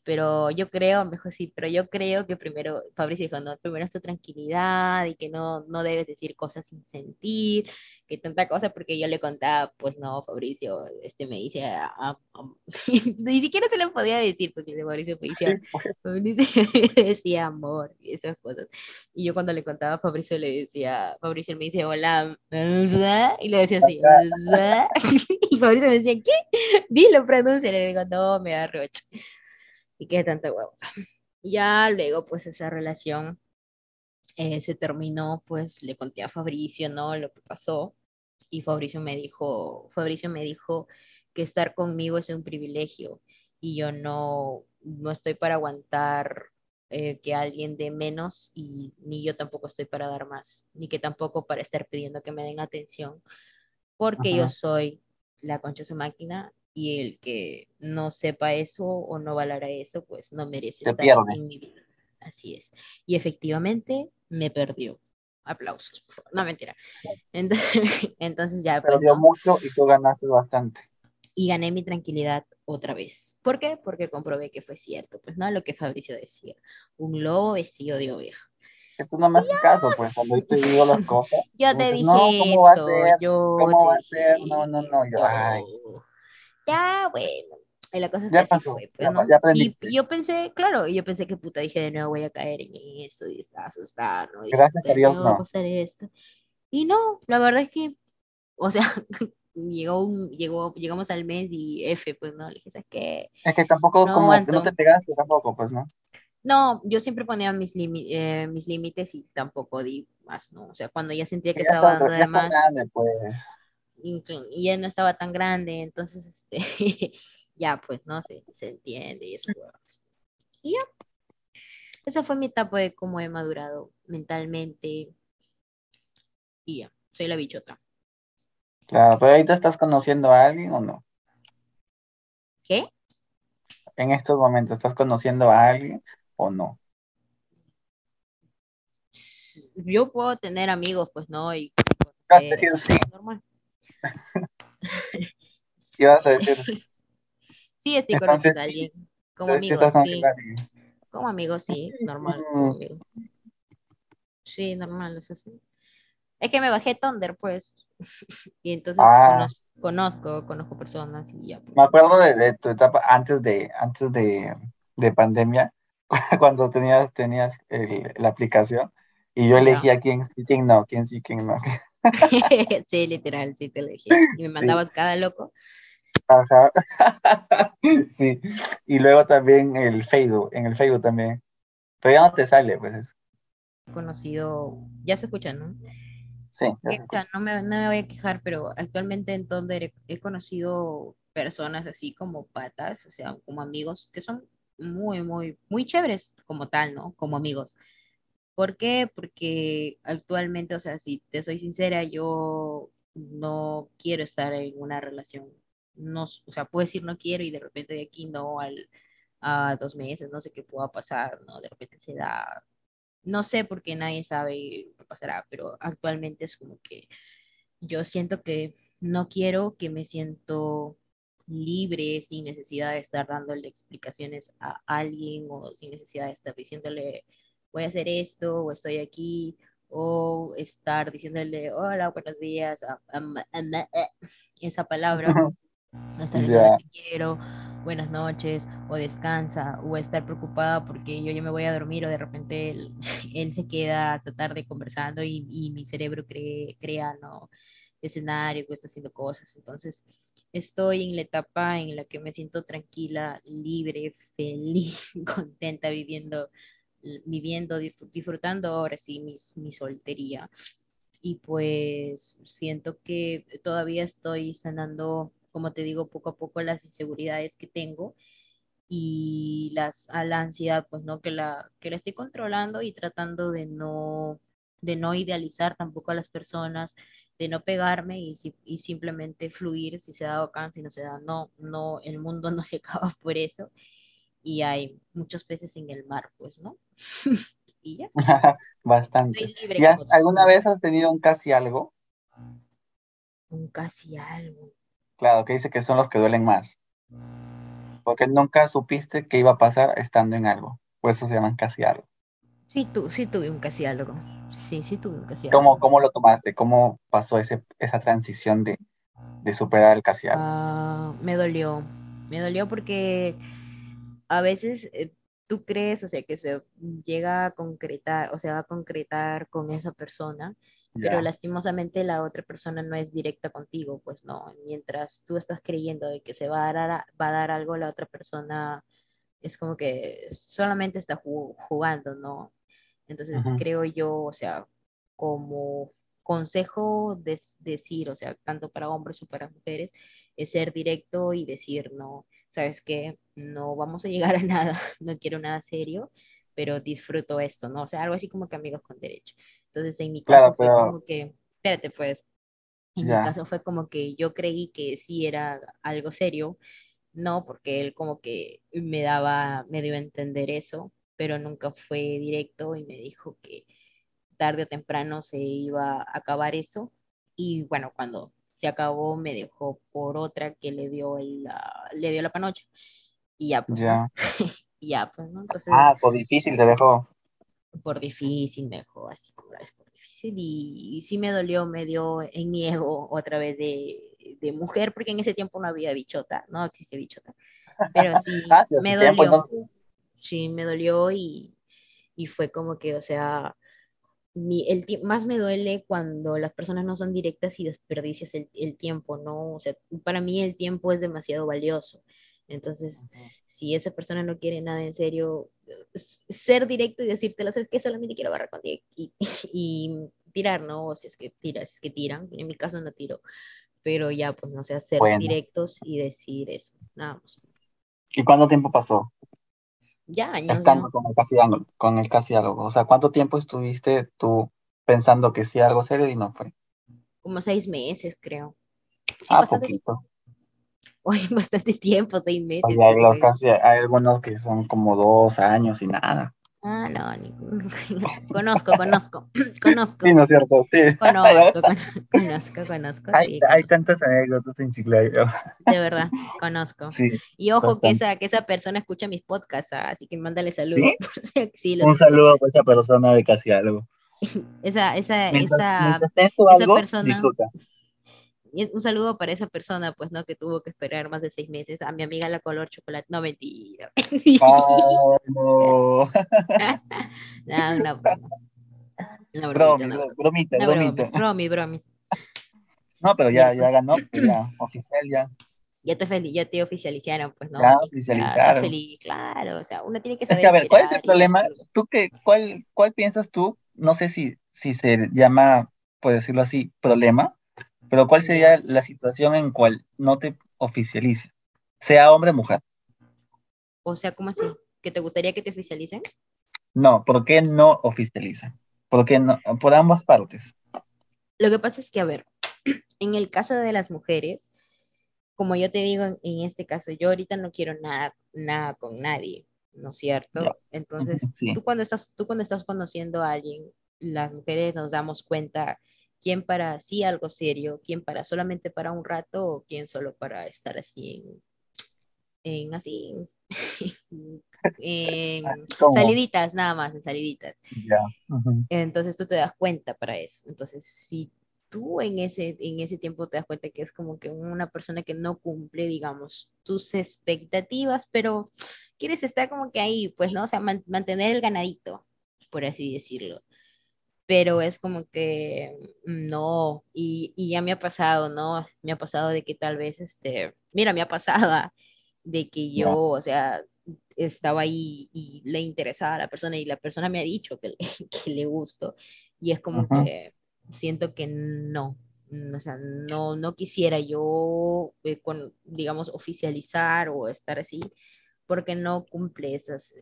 pero yo creo, me dijo, sí, pero yo creo que primero, Fabricio dijo, no, primero es tu tranquilidad y que no, no debes decir cosas sin sentir, que tanta cosa, porque yo le contaba, pues no, Fabricio, este me dice, ah, ah, ah", (laughs) ni siquiera se le podía decir, porque Fabricio me decía. (laughs) Fabricio (laughs) decía amor y esas cosas. Y yo cuando le contaba a Fabricio le decía, Fabricio me dice, hola, y le decía así, y Fabricio me decía, ¿qué? Dilo, pronuncia, le digo, no, me da rocha. Y qué tanta huevo. Ya luego, pues esa relación eh, se terminó, pues le conté a Fabricio, ¿no? Lo que pasó. Y Fabricio me dijo, Fabricio me dijo que estar conmigo es un privilegio y yo no, no estoy para aguantar eh, que alguien dé menos y ni yo tampoco estoy para dar más, ni que tampoco para estar pidiendo que me den atención, porque yo soy la concha su máquina y el que no sepa eso o no valora eso, pues no merece Te estar pierde. en mi vida. Así es. Y efectivamente me perdió. Aplausos. No, mentira. Sí. Entonces, (laughs) entonces ya, pues, Perdió ¿no? mucho y tú ganaste bastante. y gané mi tranquilidad otra vez. ¿Por qué? Porque comprobé que fue cierto, pues no lo que Fabricio decía, un lobo vestido de oveja. Que tú no me haces caso, pues, cuando yo te digo las (laughs) cosas. Yo te dices, dije no, ¿cómo va a eso, ser? yo ¿Cómo va a ser? dije No, no, no, yo, ay. Ya, bueno. Y la cosa es Ya así fue, ya pues, pa- ¿no? ya Y yo pensé, claro, yo pensé que puta, dije de nuevo voy a caer en esto y estaba asustada, ¿no? Dije, Gracias puta, a Dios, va a no. pasar esto. Y no, la verdad es que, o sea, (laughs) llegó un, llegó, llegamos al mes y F, pues, ¿no? Le dije, ¿sabes qué? Es que tampoco, No como aguanto. no te pegaste tampoco, pues, ¿no? No, yo siempre ponía mis, eh, mis límites y tampoco di más, ¿no? O sea, cuando ya sentía que Ya estaba dando ya de más grande, pues. Y, y ya no estaba tan grande, entonces, este, (laughs) ya, pues, ¿no? Se, se entiende y huevas. Y ya, esa fue mi etapa de cómo he madurado mentalmente y ya, soy la bichota. Claro, pero ahorita estás conociendo a alguien o no? ¿Qué? En estos momentos, ¿estás conociendo a alguien o no? Yo puedo tener amigos, pues, ¿no? Y decir sí, normal. Y vas a decir (laughs) sí. Estoy conociendo a alguien. Como Entonces, sí. Como amigos, sí, normal. como amigo. Sí, normal, es así. Es que me bajé Thunder, pues. (laughs) Y entonces Ah. conoz- conozco, conozco personas y ya. pues. Me acuerdo de, de tu etapa antes de, antes de, de pandemia, (laughs) cuando tenías, tenías el- la aplicación y yo elegía quién sí, quién no, quién sí, quién no. (laughs) sí, literal, sí te elegí. Y me Sí. mandabas cada loco. Ajá. (laughs) Sí. Y luego también el Facebook, en el Facebook también. Pero ya no te sale, pues eso. Conocido, ya se escucha, ¿no? Sí, ya se escucha. no me, no me voy a quejar, pero actualmente en Thunder he, he conocido personas así como patas, o sea, como amigos, que son muy, muy, muy chéveres como tal, ¿no? Como amigos. ¿Por qué? Porque actualmente, o sea, si te soy sincera, yo no quiero estar en una relación. No, o sea, puedo decir no quiero y de repente de aquí no al, a dos meses, no sé qué pueda pasar, ¿no? De repente se da, no sé por qué nadie sabe qué pasará, pero actualmente es como que yo siento que no quiero que me siento libre sin necesidad de estar dándole explicaciones a alguien o sin necesidad de estar diciéndole voy a hacer esto o estoy aquí o estar diciéndole hola, buenos días, eh, esa palabra, no estar diciendo te quiero, buenas noches, o descansa, o estar preocupada porque yo ya me voy a dormir, o de repente él, (laughs) él se queda hasta tarde conversando y, y mi cerebro cree, crea ¿no? escenario, que está haciendo cosas. Entonces, estoy en la etapa en la que me siento tranquila, libre, feliz, (laughs) contenta, viviendo viviendo, disfrutando ahora sí mi, soltería. Y pues siento que todavía estoy sanando, como te digo, poco a poco las inseguridades que tengo y las, a la ansiedad, pues no, que la, que la estoy controlando y tratando de no, de no idealizar tampoco a las personas, de no pegarme y, y simplemente fluir, si se da bacán, si no se da, no, no, el mundo (laughs) no se acaba por eso y hay muchos peces en el mar, pues, ¿no? (laughs) y ya. (laughs) Bastante. ¿Alguna vez has tenido un casi algo? Un casi algo. Claro, que dice que son los que duelen más. Porque nunca supiste qué iba a pasar estando en algo. Por eso se llaman casi algo. Sí, tú, sí tuve un casi algo. Sí, sí tuve un casi algo. ¿Cómo, cómo lo tomaste? ¿Cómo pasó ese, esa transición de, de superar el casi algo? Ah, me dolió. Me dolió porque a veces eh, tú crees, o sea, que se llega a concretar, o se va a concretar con esa persona, pero lastimosamente la otra persona no es directa contigo, pues no, mientras tú estás creyendo de que se va a dar, va a dar algo, la otra persona es como que solamente está jugando, ¿no? Entonces creo yo, o sea, como consejo de decir, o sea, tanto para hombres o para mujeres, es ser directo y decir, no, sabes que no vamos a llegar a nada, (laughs) no quiero nada serio, pero disfruto esto, ¿no? O sea, algo así como que amigos con derecho. Entonces, en mi caso fue como que, espérate, pues, en mi caso fue como que yo creí que sí era algo serio, no, porque él como que me daba, me dio a entender eso, pero nunca fue directo y me dijo que tarde o temprano se iba a acabar eso. Y bueno, cuando se acabó, me dejó por otra que le dio, la, le dio la panocha. Y ya, pues. Ya. (laughs) y ya, pues, ¿no? Entonces, ah, por difícil te dejó. Por difícil me dejó, así como es por difícil. Y, sí me dolió, me dio en mi ego otra vez de, de, mujer, porque en ese tiempo no había bichota, no existe bichota. Pero sí, (laughs) ah, me dolió. sí, me dolió y, y fue como que, o sea, el más me duele cuando las personas no son directas y desperdicias el, tiempo, ¿no? O sea, para mí el tiempo es demasiado valioso. Entonces, si esa persona no quiere nada en serio, ser directo y decirte, ¿sabes que Solamente quiero agarrar contigo y, (laughs) y, tirar, ¿no? O si es que tiras, es que tiran. En mi caso no tiro. Pero ya, pues, no sé, ser directos y decir eso. Nada más. ¿Y cuánto tiempo pasó? Ya, años. Estando con el casi algo, con el casi algo. O sea, ¿cuánto tiempo estuviste tú pensando que sí algo serio y no fue? Como seis meses, creo. ah, poquito. (laughs) Oye, bastante tiempo, seis meses. hay, casi, hay algunos que son como dos años y nada. Ah, no, ni... (laughs) (laughs) conozco, conozco, (clears throat) conozco. Sí, ¿no es cierto? Sí. Conozco, (laughs) conozco, conozco. Hay, hay tantas anécdotas en Chiclayo. De verdad, conozco. Sí, y ojo que esa, que esa persona escucha mis podcasts, ¿ah? así que mándale saludos. ¿Sí? Un saludo a esa persona de casi algo. Esa, esa, esa, esa persona un saludo para esa persona, pues, ¿no? Que tuvo que esperar más de seis meses. A mi amiga la color chocolate. No, mentira. Oh, (laughs) no. no, no, no, bromita, bromita. Bromi, bromi. No, pero ya, ya ganó, ya, oficial ya. Ya te, feliz, ya te oficializaron, pues, ¿no? Ya oficializaron. feliz, claro, o sea, uno tiene que saber. Es que, a ver, ¿cuál es el problema? ¿Tú qué, cuál, cuál piensas tú? No sé si, si se llama, por decirlo así, problema, pero ¿cuál sería la situación en cual no te oficialice? Sea hombre o mujer. O sea, ¿cómo así? ¿Que te gustaría que te oficialicen? No, ¿por qué no oficializan? Porque no, por ambas partes. Lo que pasa es que, a ver, (clears throat) en el caso de las mujeres, como yo te digo, en este caso, yo ahorita no quiero nada, nada con nadie. ¿no es cierto? Entonces, tú, cuando estás, tú cuando estás conociendo a alguien, las mujeres nos damos cuenta quién para sí algo serio, quién para solamente para un rato o quién solo para estar así en, así (laughs) en saliditas nada más, en saliditas. Entonces tú te das cuenta para eso. Entonces, si tú en ese, en ese tiempo te das cuenta que es como que una persona que no cumple, digamos, tus expectativas, pero quieres estar como que ahí, pues, ¿no? O sea, mantener el ganadito, por así decirlo pero es como que no, y, y, ya me ha pasado, ¿no? Me ha pasado de que tal vez, este, mira, me ha pasado (laughs) de que yo, o sea, estaba ahí y le interesaba a la persona y la persona me ha dicho que, (laughs) que le gusto y es como que siento que no, o sea, no, no quisiera yo, eh, con, digamos, oficializar o estar así, porque no cumple esas...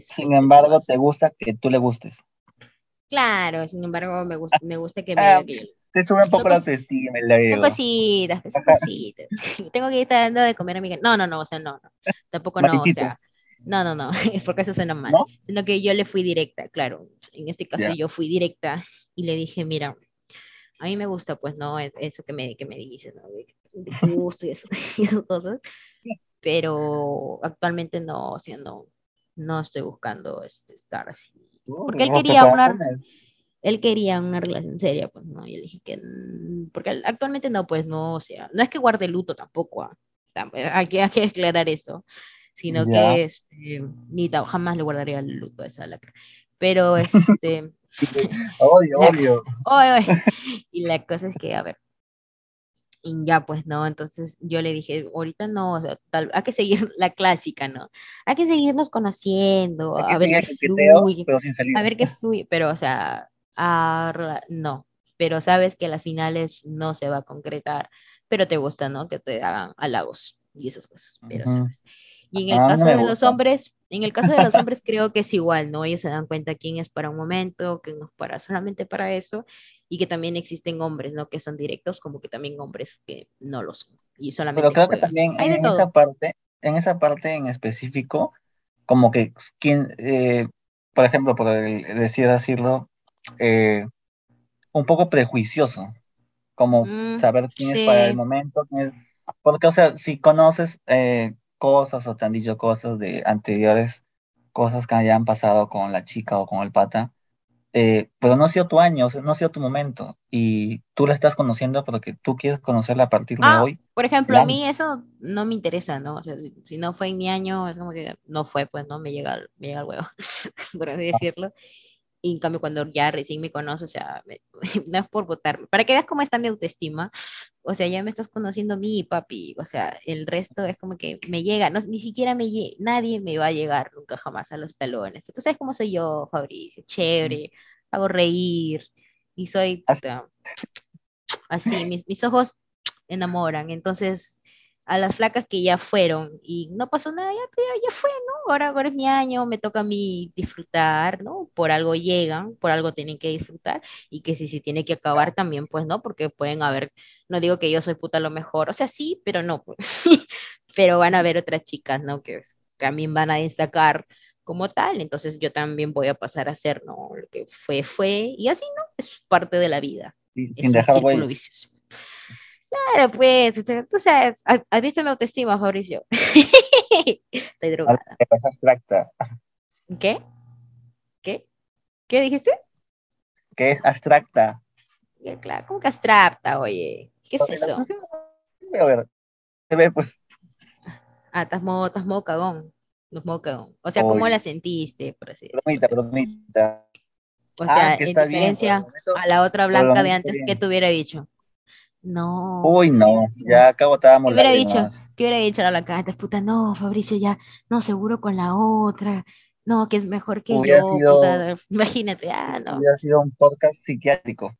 Sin embargo, te gusta que tú le gustes. Claro, sin embargo, me gusta, me gusta que me... Ah, te sube un poco la autoestima, el Son cositas, son cositas. (laughs) Tengo que estar dando de comer a mi... No, no, no, o sea, no, no. Tampoco no, o sea... No, no, no, (laughs) porque eso suena mal. Sino que yo le fui directa, claro. En este caso yo fui directa y le dije, mira, a mí me gusta, pues, ¿no? Eso que me, que me dice, ¿no? De, gusto y, eso, (laughs) y esas cosas. Pero actualmente no, o sea, no, no estoy buscando este, estar así porque él quería una él quería una relación seria, pues no, y le dije que porque actualmente no, pues no, o sea, no es que guarde luto tampoco, ah, (laughs) hay, que, hay que aclarar eso, sino que este, ni jamás le guardaría el luto a esa lacra. Pero (laughs) este odio, (laughs) odio. Y la cosa es que, a ver, y ya pues no, entonces yo le dije, ahorita no, o sea, tal, hay que seguir (laughs) la clásica, ¿no? Hay que seguirnos conociendo, a ver qué fluye, a ver qué fluye, pero o sea, no, pero sabes que a las finales no se va a concretar, pero te gusta, ¿no? Que te hagan halagos y esas cosas, pero sabes. Y en el caso de los hombres, en el caso de los (laughs) hombres creo que es igual, ¿no? Ellos se dan cuenta quién es para un momento, quién es para solamente para eso, y que también existen hombres, ¿no? Que son directos, como que también hombres que no lo son. Y solamente Pero creo que también en esa parte, en esa parte en específico, como que quien, eh, por ejemplo, por decir decirlo, eh, un poco prejuicioso, como mm, saber quién es para el momento, porque, o sea, si conoces eh, cosas o te han dicho cosas de anteriores cosas que hayan pasado con la chica o con el pata, eh, pero no ha sido tu año, no ha sido tu momento, y tú la estás conociendo porque tú quieres conocerla a partir de ah, hoy. Por ejemplo, a mí eso no me interesa, ¿no? O sea, si, no fue en mi año, es como que no fue, pues no me llega, me llega el huevo, (laughs) por así decirlo. Y en cambio, cuando ya recién me conoce, o sea, (laughs) no es por votarme. Para que veas cómo está mi autoestima, o sea, ya me estás conociendo a mí, papi. O sea, el resto es como que me llega, no, ni siquiera me llega, nadie me va a llegar nunca jamás a los talones. Tú sabes cómo soy yo, Fabricio, chévere, hago reír y soy así, mis, mis ojos enamoran. Entonces, a las flacas que ya fueron y no pasó nada, ya, ya, fue, ¿no? Ahora, ahora es mi año, me toca a mí disfrutar, ¿no? Por algo llegan, por algo tienen que disfrutar y que si se tiene que acabar también, pues no, porque pueden haber, no digo que yo soy puta lo mejor, o sea, sí, pero no, pues. (laughs) pero van a haber otras chicas, ¿no? Que también van a destacar como tal, entonces yo también voy a pasar a ser, ¿no? Lo que fue, fue, y así, ¿no? Es parte de la vida. es un círculo vicioso. Claro, pues, tú sabes, ¿has visto mi autoestima, Fabricio? (laughs) Estoy drogada. Es abstracta. ¿Qué? ¿Qué? ¿Qué dijiste? Que es abstracta. claro, ¿cómo que abstracta, oye? ¿Qué es eso? A ver, ve, pues. Ah, estás modo, estás modo cagón. cagón. O sea, ¿cómo la sentiste? Por así bromita, bromita. O sea, ah, en diferencia a la otra blanca de antes, ¿qué te hubiera dicho? No. Uy, no, ya acá botábamos ¿Qué hubiera dicho? ¿Qué hubiera dicho la canta? Puta, no, Fabricio, ya, no, seguro con la otra. No, que es mejor que yo. (laughs) imagínate, ah, no. Hubiera sido un podcast psiquiátrico.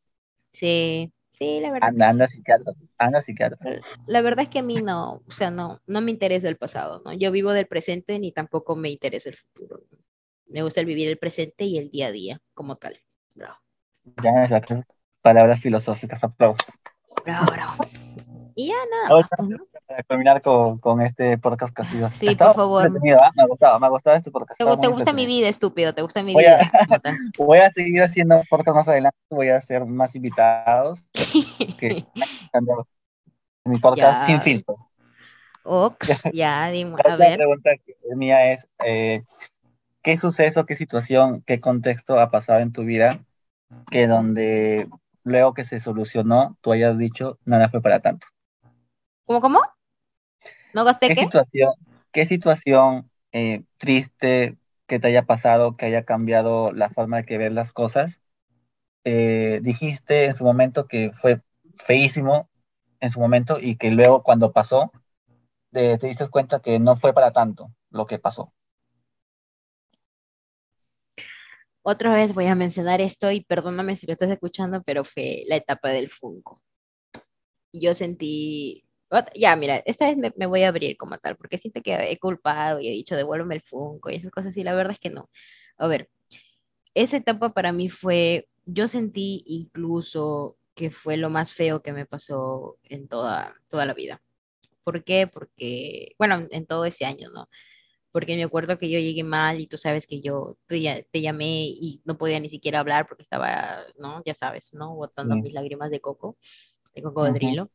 Sí, sí, la verdad. Anda, anda psiquiatra, anda psiquiatra. La verdad es que a mí no, o sea, no, no me interesa el pasado, ¿no? Yo vivo del presente ni tampoco me interesa el futuro. Me gusta el vivir el presente y el día a día como tal. Bravo. Ya, palabras filosóficas, aplausos. Y ya nada. para terminar con, con, este podcast que ha sido. Sí, por favor. ¿ah? Me ha gustado, me ha gustado este podcast. Te, te gusta mi vida, estúpido, te gusta mi voy vida. A, (laughs) (laughs) voy a seguir haciendo podcast más adelante, voy a hacer más invitados. que, (laughs) mi podcast sin filtros. Ox, ya, dime, a ver. La pregunta mía es, eh, ¿qué suceso, qué situación, qué contexto ha pasado en tu vida que donde luego que se solucionó, tú hayas dicho, nada fue para tanto? ¿Cómo, cómo? ¿No gasté qué? ¿Qué situación, qué situación eh, triste que te haya pasado, que haya cambiado la forma de que ver las cosas? Eh, dijiste en su momento que fue feísimo en su momento y que luego cuando pasó, te diste cuenta que no fue para tanto lo que pasó. Otra vez voy a mencionar esto y perdóname si lo estás escuchando, pero fue la etapa del Funko. Yo sentí, ya, mira, esta vez me, voy a abrir como tal, porque siento que he culpado y he dicho devuélveme el Funko y esas cosas, y la verdad es que no. A ver, esa etapa para mí fue, yo sentí incluso que fue lo más feo que me pasó en toda, toda la vida. ¿Por qué? Porque, bueno, en todo ese año, ¿no? Porque me acuerdo que yo llegué mal y tú sabes que yo te, te llamé y no podía ni siquiera hablar porque estaba, ¿no? Ya sabes, ¿no? Botando mis lágrimas de coco, de cocodrilo.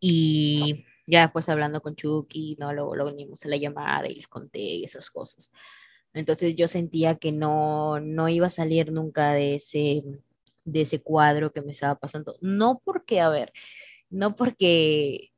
Y ya después hablando con Chucky, ¿no? Luego, lo venimos a la llamada y les conté esas cosas. Entonces yo sentía que no, no iba a salir nunca de ese, de ese cuadro que me estaba pasando. No porque, a ver, no porque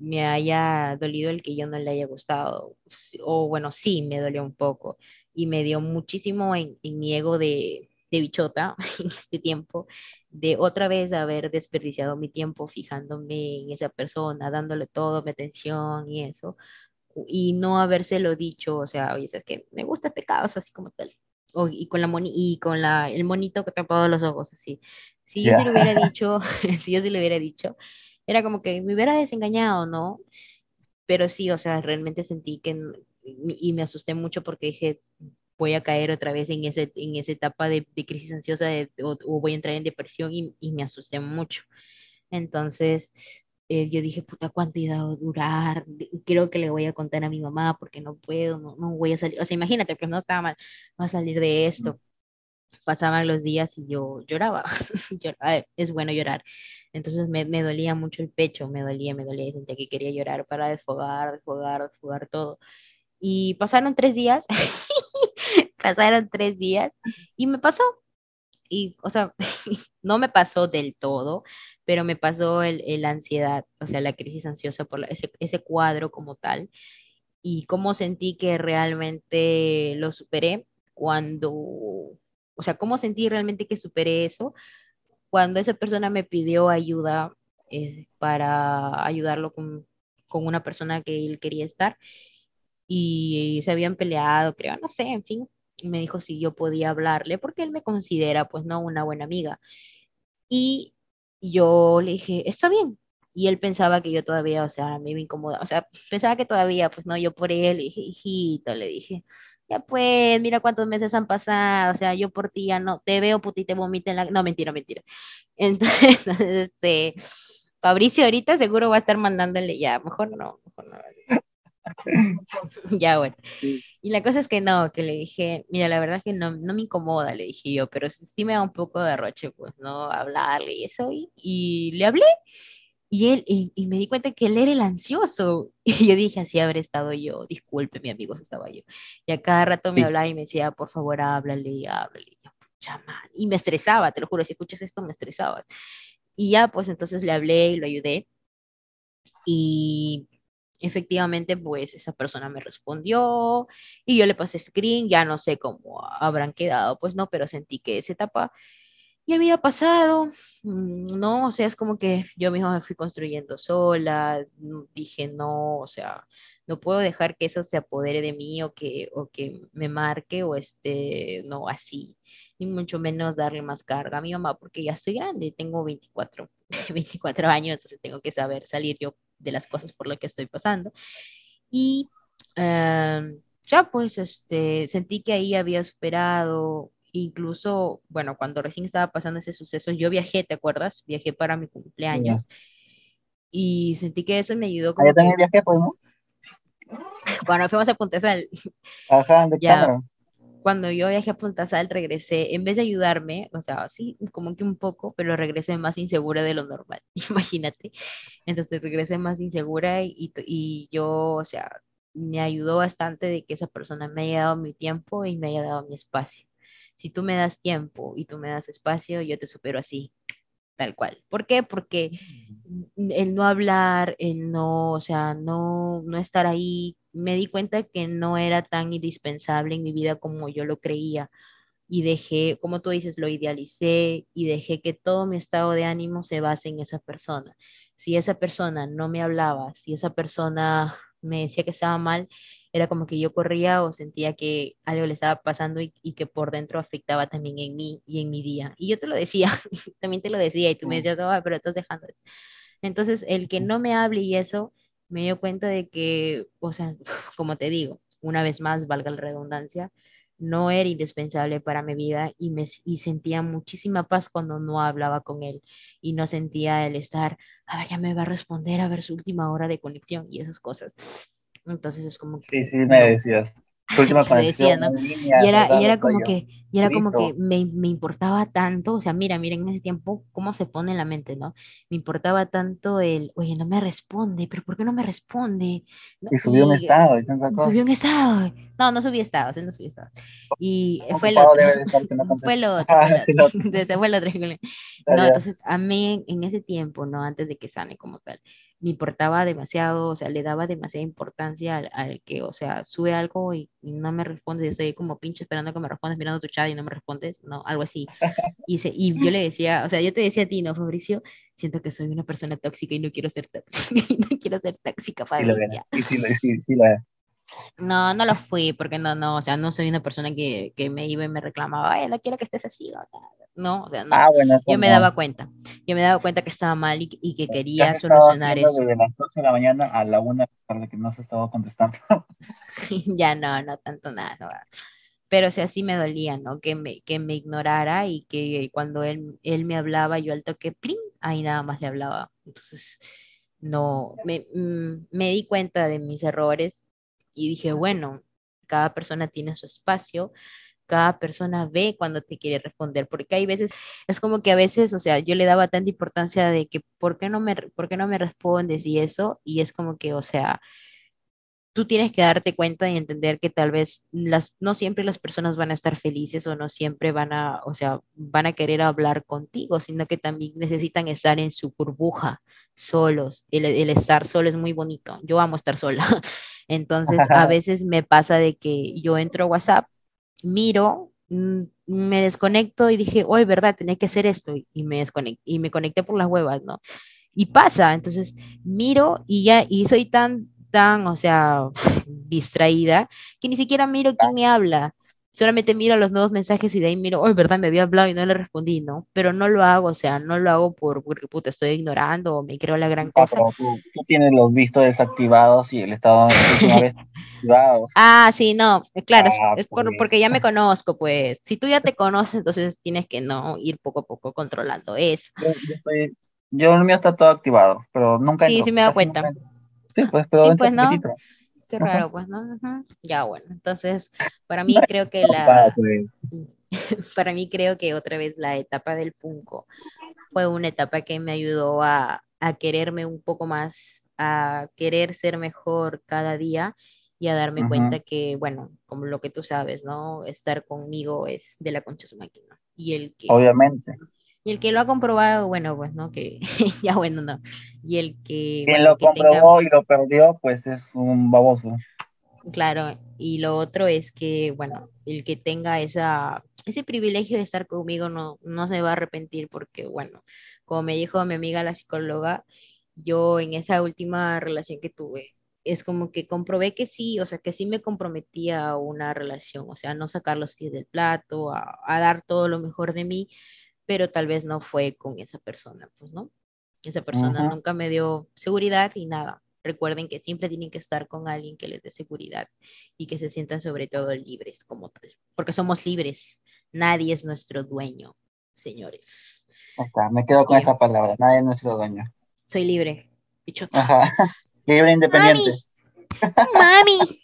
me haya dolido el que yo no le haya gustado, o bueno, sí, me dolió un poco y me dio muchísimo en, mi ego de, de bichota (laughs) en este tiempo, de otra vez haber desperdiciado mi tiempo fijándome en esa persona, dándole toda mi atención y eso, y no habérselo dicho, o sea, oye, es que me gusta pecados así como tal y con la moni y con la, el monito que tapaba los ojos, así. Si yo se (laughs) (laughs) lo hubiera dicho, si yo se lo hubiera dicho, era como que me hubiera desengañado, ¿no? Pero sí, o sea, realmente sentí que, y me asusté mucho porque dije, voy a caer otra vez en, ese, en esa etapa de, de crisis ansiosa o, voy a entrar en depresión y, y me asusté mucho. Entonces, eh, yo dije, puta, ¿cuánto iba a durar? Creo que le voy a contar a mi mamá porque no puedo, no, no voy a salir. O sea, imagínate, pues no estaba mal, va a salir de esto. Pasaban los días y yo lloraba. (laughs) es bueno llorar. Entonces me, me, dolía mucho el pecho, me dolía, me dolía, sentía que quería llorar para desfogar, desfogar, desfogar todo. Y pasaron tres días, (laughs) pasaron tres días y me pasó, y, o sea, (laughs) no me pasó del todo, pero me pasó el, el ansiedad, o sea, la crisis ansiosa por ese, ese cuadro como tal, y cómo sentí que realmente lo superé cuando, o sea, cómo sentí realmente que superé eso cuando esa persona me pidió ayuda eh, para ayudarlo con, con una persona que él quería estar y se habían peleado, creo, no sé, en fin, y me dijo si yo podía hablarle porque él me considera pues no una buena amiga. Y yo le dije, está bien. Y él pensaba que yo todavía, o sea, me iba incómoda, o sea, pensaba que todavía, pues no, yo por él, le dije, hijito, le dije, ya pues, mira cuántos meses han pasado, o sea, yo por ti ya no, te veo puti, te vomito en la, no, mentira, mentira. (laughs) Entonces, este, Fabricio ahorita seguro va a estar mandándole ya, mejor no, mejor no. (laughs) ya, bueno. Y la cosa es que no, que le dije, mira, la verdad es que no, no me incomoda, le dije yo, pero sí, me da un poco de roche, pues, ¿no? Hablarle y eso. Y, y le hablé y él, y, y, me di cuenta que él era el ansioso. (laughs) Y yo dije, así habré estado yo, disculpe, mi amigo, estaba yo. Y a cada rato me hablaba y me decía, por favor, háblale, háblale. Y, yo, y me estresaba, te lo juro, si escuchas esto, me estresabas. Y ya, pues entonces le hablé y lo ayudé. Y efectivamente, pues esa persona me respondió y yo le pasé screen, ya no sé cómo habrán quedado, pues no, pero sentí que esa etapa ya había pasado, mm, no, o sea, es como que yo misma me fui construyendo sola, mm, dije, no, o sea, no puedo dejar que eso se apodere de mí o que, o que me marque o este, no, así, ni mucho menos darle más carga a mi mamá porque ya estoy grande, tengo 24, 24 (laughs) años, entonces tengo que saber salir yo de las cosas por las que estoy pasando. Y em, ya pues este, sentí que ahí había superado, incluso, bueno, cuando recién estaba pasando ese suceso, yo viajé, ¿te acuerdas? Viajé para mi cumpleaños. y sentí que eso me ayudó Ah, como yo también que viajé, pues, ¿no? (laughs) cuando fuimos a Punta Sal, Ajá, de Ya. cámara. cuando yo viajé a Punta Sal, regresé, en vez de ayudarme, o sea, sí, como que un poco, pero regresé más insegura de lo normal, (laughs) imagínate. Entonces regresé más insegura y, y, y yo, o sea, me ayudó bastante de que esa persona me haya dado mi tiempo y me haya dado mi espacio. Si tú me das tiempo y tú me das espacio, yo te supero así, tal cual. ¿Por qué? Porque el no hablar, el no, o sea, no, no estar ahí, me di cuenta que no era tan indispensable en mi vida como yo lo creía y dejé, como tú dices, lo idealicé y dejé que todo mi estado de ánimo se base en esa persona. Si esa persona no me hablaba, si esa persona me decía que estaba mal, era como que yo corría o sentía que algo le estaba pasando y, y que por dentro afectaba también en mí y en mi día. Y yo te lo decía, (laughs) también te lo decía y tú me decías, "Ah, pero estás dejando eso. Entonces, el que no me hable y eso, me dio cuenta de que, o sea, (laughs) como te digo, una vez más, valga la redundancia, no era indispensable para mi vida y, me, y sentía muchísima paz cuando no hablaba con él y no sentía el estar, a ver, ya me va a responder, a ver su última hora de conexión y esas cosas. Entonces es como que... Sí, sí, me decías. (laughs) Decía, ¿no? línea, Y era, ¿verdad? y era como que, y era como que me, me importaba tanto, o sea, mira, mira en ese tiempo cómo se pone en la mente, ¿no? Me importaba tanto el, oye, no me responde, pero ¿por qué no me responde? Y subió un Y- estado y tanta cosa. subió un estado. No, no subí estados, no subió estados. Y fue el otro. no (laughs) Fue el otro, fue el otro. No, entonces a mí en ese tiempo, ¿no? Antes de que sane como tal, me importaba demasiado, o sea, le daba demasiada importancia al, al que, o sea, sube algo y, y no me responde, yo estoy como pinche esperando que me respondas, mirando tu chat y no me respondes, no, algo así. (laughs) Y, se, y yo le decía, o sea, yo te decía a ti, ¿no, Fabricio? Siento que soy una persona tóxica y no quiero ser tóxica, (laughs) y no quiero ser tóxica, era. Sí, sí, lo- sí, sí lo era. No, no lo fui, porque no, no, o sea, no soy una persona que, que me iba y me reclamaba, ay, no quiero que estés así, o tal". No, o sea, no. Ah, bueno, Yo me no. daba cuenta, yo me daba cuenta que estaba mal y, y que quería solucionar eso. desde las 8 de la mañana a la 1 de que no se estaba contestando. (laughs) ya no, no tanto nada. no. Pero o sea, sí me dolía, ¿no? Que me, que me ignorara y que cuando él, él me hablaba, yo al toque, ¡plin! ahí nada más le hablaba. Entonces, no, me, mm, me di cuenta de mis errores y dije, bueno, cada persona tiene su espacio, cada persona ve cuando te quiere responder, porque hay veces, es como que a veces, o sea, yo le daba tanta importancia de que, ¿por qué no me, por qué no me respondes y eso? Y es como que, o sea, tú tienes que darte cuenta y entender que tal vez las, no siempre las personas van a estar felices o no siempre van a, o sea, van a querer hablar contigo, sino que también necesitan estar en su burbuja, solos. El, el estar solo es muy bonito. Yo amo estar sola. (laughs) Entonces, a (laughs) veces me pasa de que yo entro a WhatsApp, miro, mm, me desconecto y dije, hoy, ¿verdad? Tenía que hacer esto y me desconecté y me conecté por las huevas, ¿no? Y pasa, entonces miro y ya, y soy tan, tan, o sea, distraída, que ni siquiera miro quién me habla. Solamente miro los nuevos mensajes y de ahí miro, oh, verdad, me había hablado y no le respondí, ¿no? Pero no lo hago, o sea, no lo hago por, porque puta, estoy ignorando o me creo la gran Ah, cosa. pero tú, tú tienes los vistos desactivados y el estado última (laughs) vez. Ah, sí, no, eh, claro, es- Ah, es por- pues. porque ya me conozco, pues. Si tú ya te conoces, entonces tienes que no ir poco a poco controlando eso. Yo, yo, estoy- yo el mío está todo activado, pero nunca Sí, entro, sí me he dado casi cuenta. nunca. Sí, pues, pero Sí, pues, ¿no? poquitito. Qué Ajá. raro, pues, ¿no? Ya, bueno, entonces, para mí creo que la, pues. (laughs) para mí creo que otra vez la etapa del Funko fue una etapa que me ayudó a, a quererme un poco más, a querer ser mejor cada día y a darme cuenta que, bueno, como lo que tú sabes, ¿no? Estar conmigo es de la concha su máquina. Y el que, Obviamente. Y el que lo ha comprobado, bueno, pues, ¿no? Que (laughs) ya, bueno, no. Y el que, Quien bueno, lo que tenga... comprobó y lo perdió, pues es un baboso. Claro, y lo otro es que, bueno, el que tenga esa, ese privilegio de estar conmigo no, no se va a arrepentir porque, bueno, como me dijo mi amiga la psicóloga, yo en esa última relación que tuve, es como que comprobé que sí, o sea, que sí me comprometía a una relación, o sea, no sacar los pies del plato, a, a dar todo lo mejor de mí, pero tal vez no fue con esa persona, pues, ¿no? Esa persona nunca me dio seguridad y nada. Recuerden que siempre tienen que estar con alguien que les dé seguridad y que se sientan sobre todo libres como tal, porque somos libres. Nadie es nuestro dueño, señores. Está, me quedo con esa palabra. Nadie es nuestro dueño. Soy libre Pichota. Ajá. (laughs) Libre e independiente. Mami.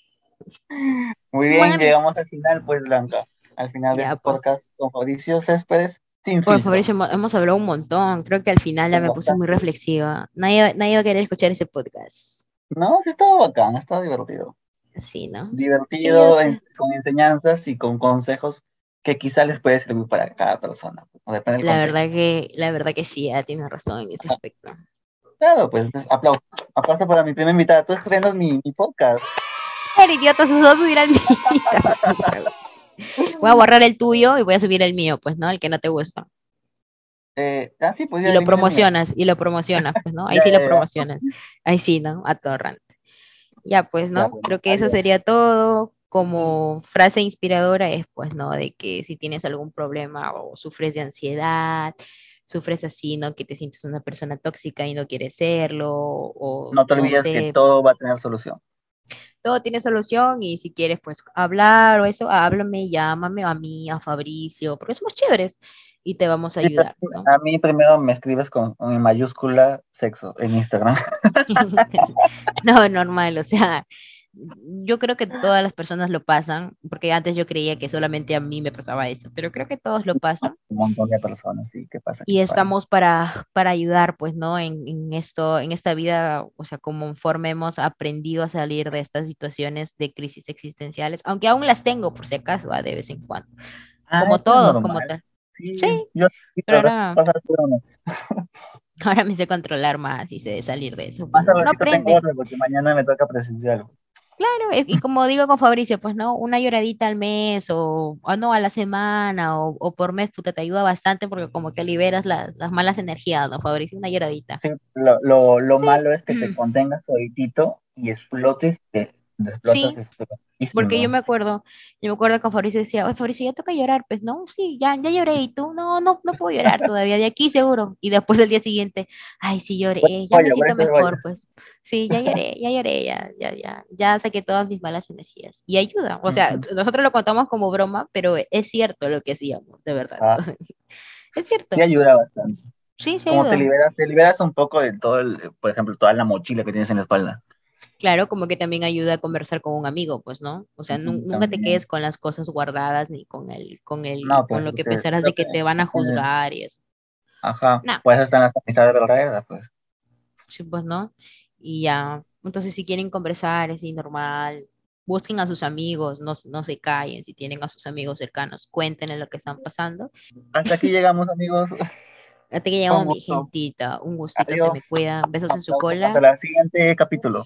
Muy bien, Mami. llegamos al final, pues, Blanca. Al final de Ya, este pues. podcast con Fabricio Céspedes. Sin. Fabricio, hemos, hemos hablado un montón. Creo que al final ya me puse muy reflexiva. Nadie, nadie va a querer escuchar ese podcast. No, sí estaba bacán, estaba divertido. Sí, ¿no? Divertido, Sí, en- con enseñanzas y con consejos que quizá les puede servir para cada persona. La contexto. verdad que, la verdad que sí, ya tienes razón en ese aspecto. Claro, pues entonces, aplausos. Aplausos para mi primera invitada. Tú estrenas mi, mi podcast. El idiota se va a subir al (laughs) mío. (laughs) (laughs) Voy a borrar el tuyo y voy a subir el mío, pues, ¿no? El que no te gusta. Eh, ah, sí, pues ya Y lo promocionas, y lo promocionas, pues, ¿no? Ahí (laughs) Ya, sí ya, lo ya. promocionas. Ahí sí, ¿no? Atorrante. Ya, pues, Ya, ¿no? bueno, Creo que eso adiós. sería todo. Como frase inspiradora es, pues, ¿no? De que si tienes algún problema o sufres de ansiedad, sufres así, ¿no? Que te sientes una persona tóxica y no quieres serlo, o No te olvides sé, que todo va a tener solución. Todo tiene solución y si quieres pues hablar o eso, háblame, llámame a mí, a Fabricio, porque somos chéveres y te vamos a ayudar, ¿no? A mí primero me escribes con, con mi mayúscula sexo en Instagram. (laughs) No, normal, o sea, yo creo que todas las personas lo pasan, porque antes yo creía que solamente a mí me pasaba eso, pero creo que todos lo pasan Un montón de personas, sí, ¿qué pasa? y estamos para, para ayudar, pues, ¿no? En, en esto, en esta vida, o sea, conforme hemos aprendido a salir de estas situaciones de crisis existenciales, aunque aún las tengo por si acaso, ah, de vez en cuando, Ah, como todo, como tal. Sí, Sí, yo sí, pero ahora-. (laughs) Ahora me sé controlar más y sé salir de eso. pues, Pasa ¿no? Ratito tengo aprende. porque mañana me toca presencial. Claro, es- y como digo con Fabricio, pues no, una lloradita al mes o, o no a la semana o, o por mes, puta, te ayuda bastante porque como que liberas la- las malas energías, ¿no, Fabricio? Una lloradita. Sí, lo, lo, lo Sí. malo es que te Mm. contengas toditito y explotes, te te explotas. Sí. Porque yo me acuerdo, yo me acuerdo que Fabricio decía, oye, Fabricio, ya toca llorar, pues no, sí, ya, ya lloré, y tú, no, no, no puedo llorar todavía, de aquí seguro. Y después el día siguiente, ay, sí lloré, ya me siento mejor, pues. Sí, ya lloré, ya lloré, ya, ya, ya, ya saqué todas mis malas energías. Y ayuda, o sea, nosotros lo contamos como broma, pero es cierto lo que hacíamos, de verdad. Ah. (laughs) Es cierto, Sí ayuda bastante. sí, sí Como te liberas, te liberas un poco de todo, el, por ejemplo, toda la mochila que tienes en la espalda. Claro, como que también ayuda a conversar con un amigo, pues, ¿no? O sea, nunca te quedes con las cosas guardadas ni con el, con el, No, pues, con lo que pensarás de que que te van a juzgar y eso. Ajá. No. Pues están las amistades verdaderas, pues. Sí, pues, ¿no? Y ya, entonces si quieren conversar, es normal, busquen a sus amigos, no, no se callen, si tienen a sus amigos cercanos, cuéntenle lo que están pasando. Hasta aquí (laughs) llegamos, amigos. Hasta que llegamos, mi gentita, un gustito, se me Adiós. cuida, besos en su Aplausos Hasta cola. el siguiente capítulo.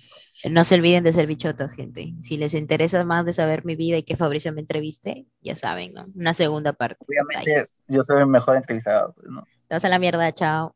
No se olviden de ser bichotas, gente. Si les interesa más de saber mi vida y que Fabricio me entreviste, ya saben, ¿no? Una segunda parte. Obviamente, Bye. yo soy el mejor entrevistado. pues, ¿no? Te vas a la mierda, chao.